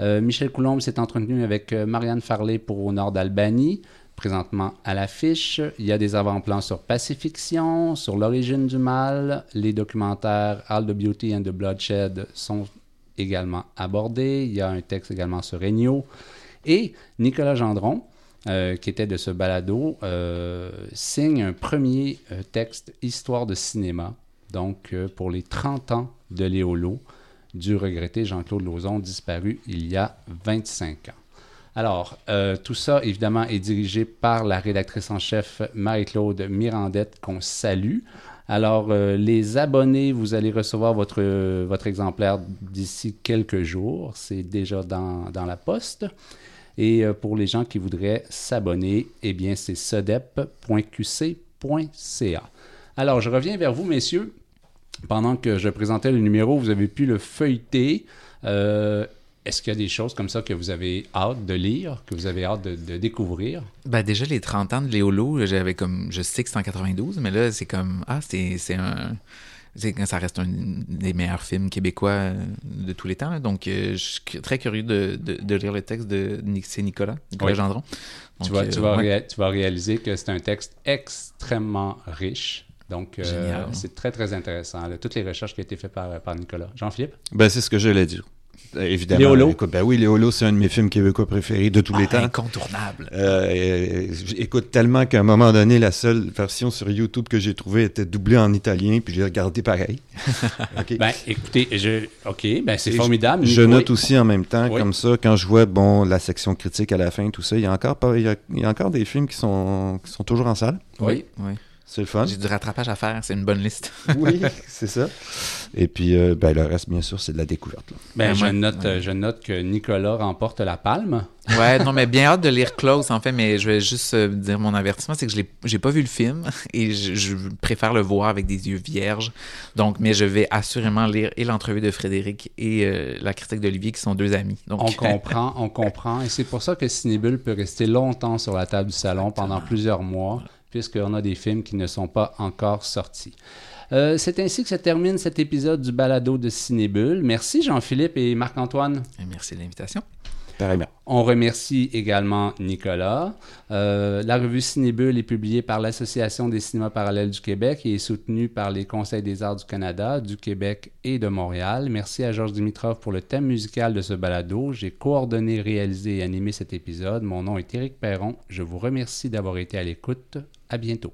Euh, Michel Coulombe s'est entretenu avec Marianne Farley pour Au Nord d'Albanie, présentement à l'affiche. Il y a des avant-plans sur Pacifiction, sur l'origine du mal. Les documentaires All the Beauty and the Bloodshed sont également abordés. Il y a un texte également sur Ennio. Et Nicolas Gendron, euh, qui était de ce balado, euh, signe un premier euh, texte Histoire de cinéma, donc pour les 30 ans de Léolo, du regretté Jean-Claude Lauzon, disparu il y a 25 ans. Alors, tout ça, évidemment, est dirigé par la rédactrice en chef Marie-Claude Mirandette, qu'on salue. Alors, les abonnés, vous allez recevoir votre, votre exemplaire d'ici quelques jours. C'est déjà dans, dans la poste. Et euh, pour les gens qui voudraient s'abonner, eh bien, c'est sodep.qc.ca. Alors, je reviens vers vous, messieurs. Pendant que je présentais le numéro, vous avez pu le feuilleter. Euh, Est-ce qu'il y a des choses comme ça que vous avez hâte de lire, que vous avez hâte de, découvrir? Ben déjà, les 30 ans de Léolo, j'avais comme... Je sais que c'est en 92, mais là, c'est comme... Ah, c'est un... c'est- ça reste un des meilleurs films québécois euh, de tous les temps. là. Donc, euh, je suis très curieux de, de- de lire le texte de c'est Nicolas, Nicolas Oui. Gendron. Tu vas, euh, tu, vas ouais. tu vas réaliser que c'est un texte extrêmement riche. Donc, euh, Génial. c'est très, très intéressant. là. Toutes les recherches qui ont été faites par, par Nicolas. Jean-Philippe? Ben, c'est ce que j'allais dire. Euh, évidemment. Les Holos. Écoute, ben oui, Les Holos, c'est un de mes films québécois préférés de tous les Ah, temps. Incontournable. Euh, et- et j'écoute tellement qu'à un moment donné, la seule version sur YouTube que j'ai trouvée était doublée en italien, puis je l'ai regardé pareil. Ben, écoutez, je... OK, ben c'est formidable. Je note aussi en même temps, Oui. comme ça, quand je vois bon la section critique à la fin, tout ça, il y a encore pas, il y a, il y a encore des films qui sont qui sont toujours en salle. Oui. oui. C'est le fun. J'ai du rattrapage à faire, c'est une bonne liste. Oui, c'est ça. Et puis euh, ben, le reste, bien sûr, c'est de la découverte. là. Ben, je, note, je note que Nicolas remporte la palme. Ouais, non, mais bien hâte de lire Close, en fait, mais je vais juste euh, dire mon avertissement, c'est que je j'ai pas vu le film et je, je préfère le voir avec des yeux vierges. Donc, mais je vais assurément lire et l'entrevue de Frédéric et euh, la critique d'Olivier, qui sont deux amis. Donc, On comprend, on comprend. Et c'est pour ça que Cinébule peut rester longtemps sur la table du salon pendant plusieurs mois, puisqu'on a des films qui ne sont pas encore sortis. Euh, c'est ainsi que se termine cet épisode du balado de Cinébule. Merci Jean-Philippe et Marc-Antoine. Merci de l'invitation. On remercie également Nicolas. Euh, la revue Cinébule est publiée par l'Association des cinémas parallèles du Québec et est soutenue par les Conseils des arts du Canada, du Québec et de Montréal. Merci à Georges Dimitrov pour le thème musical de ce balado. J'ai coordonné, réalisé et animé cet épisode. Mon nom est Éric Perron. Je vous remercie d'avoir été à l'écoute. À bientôt.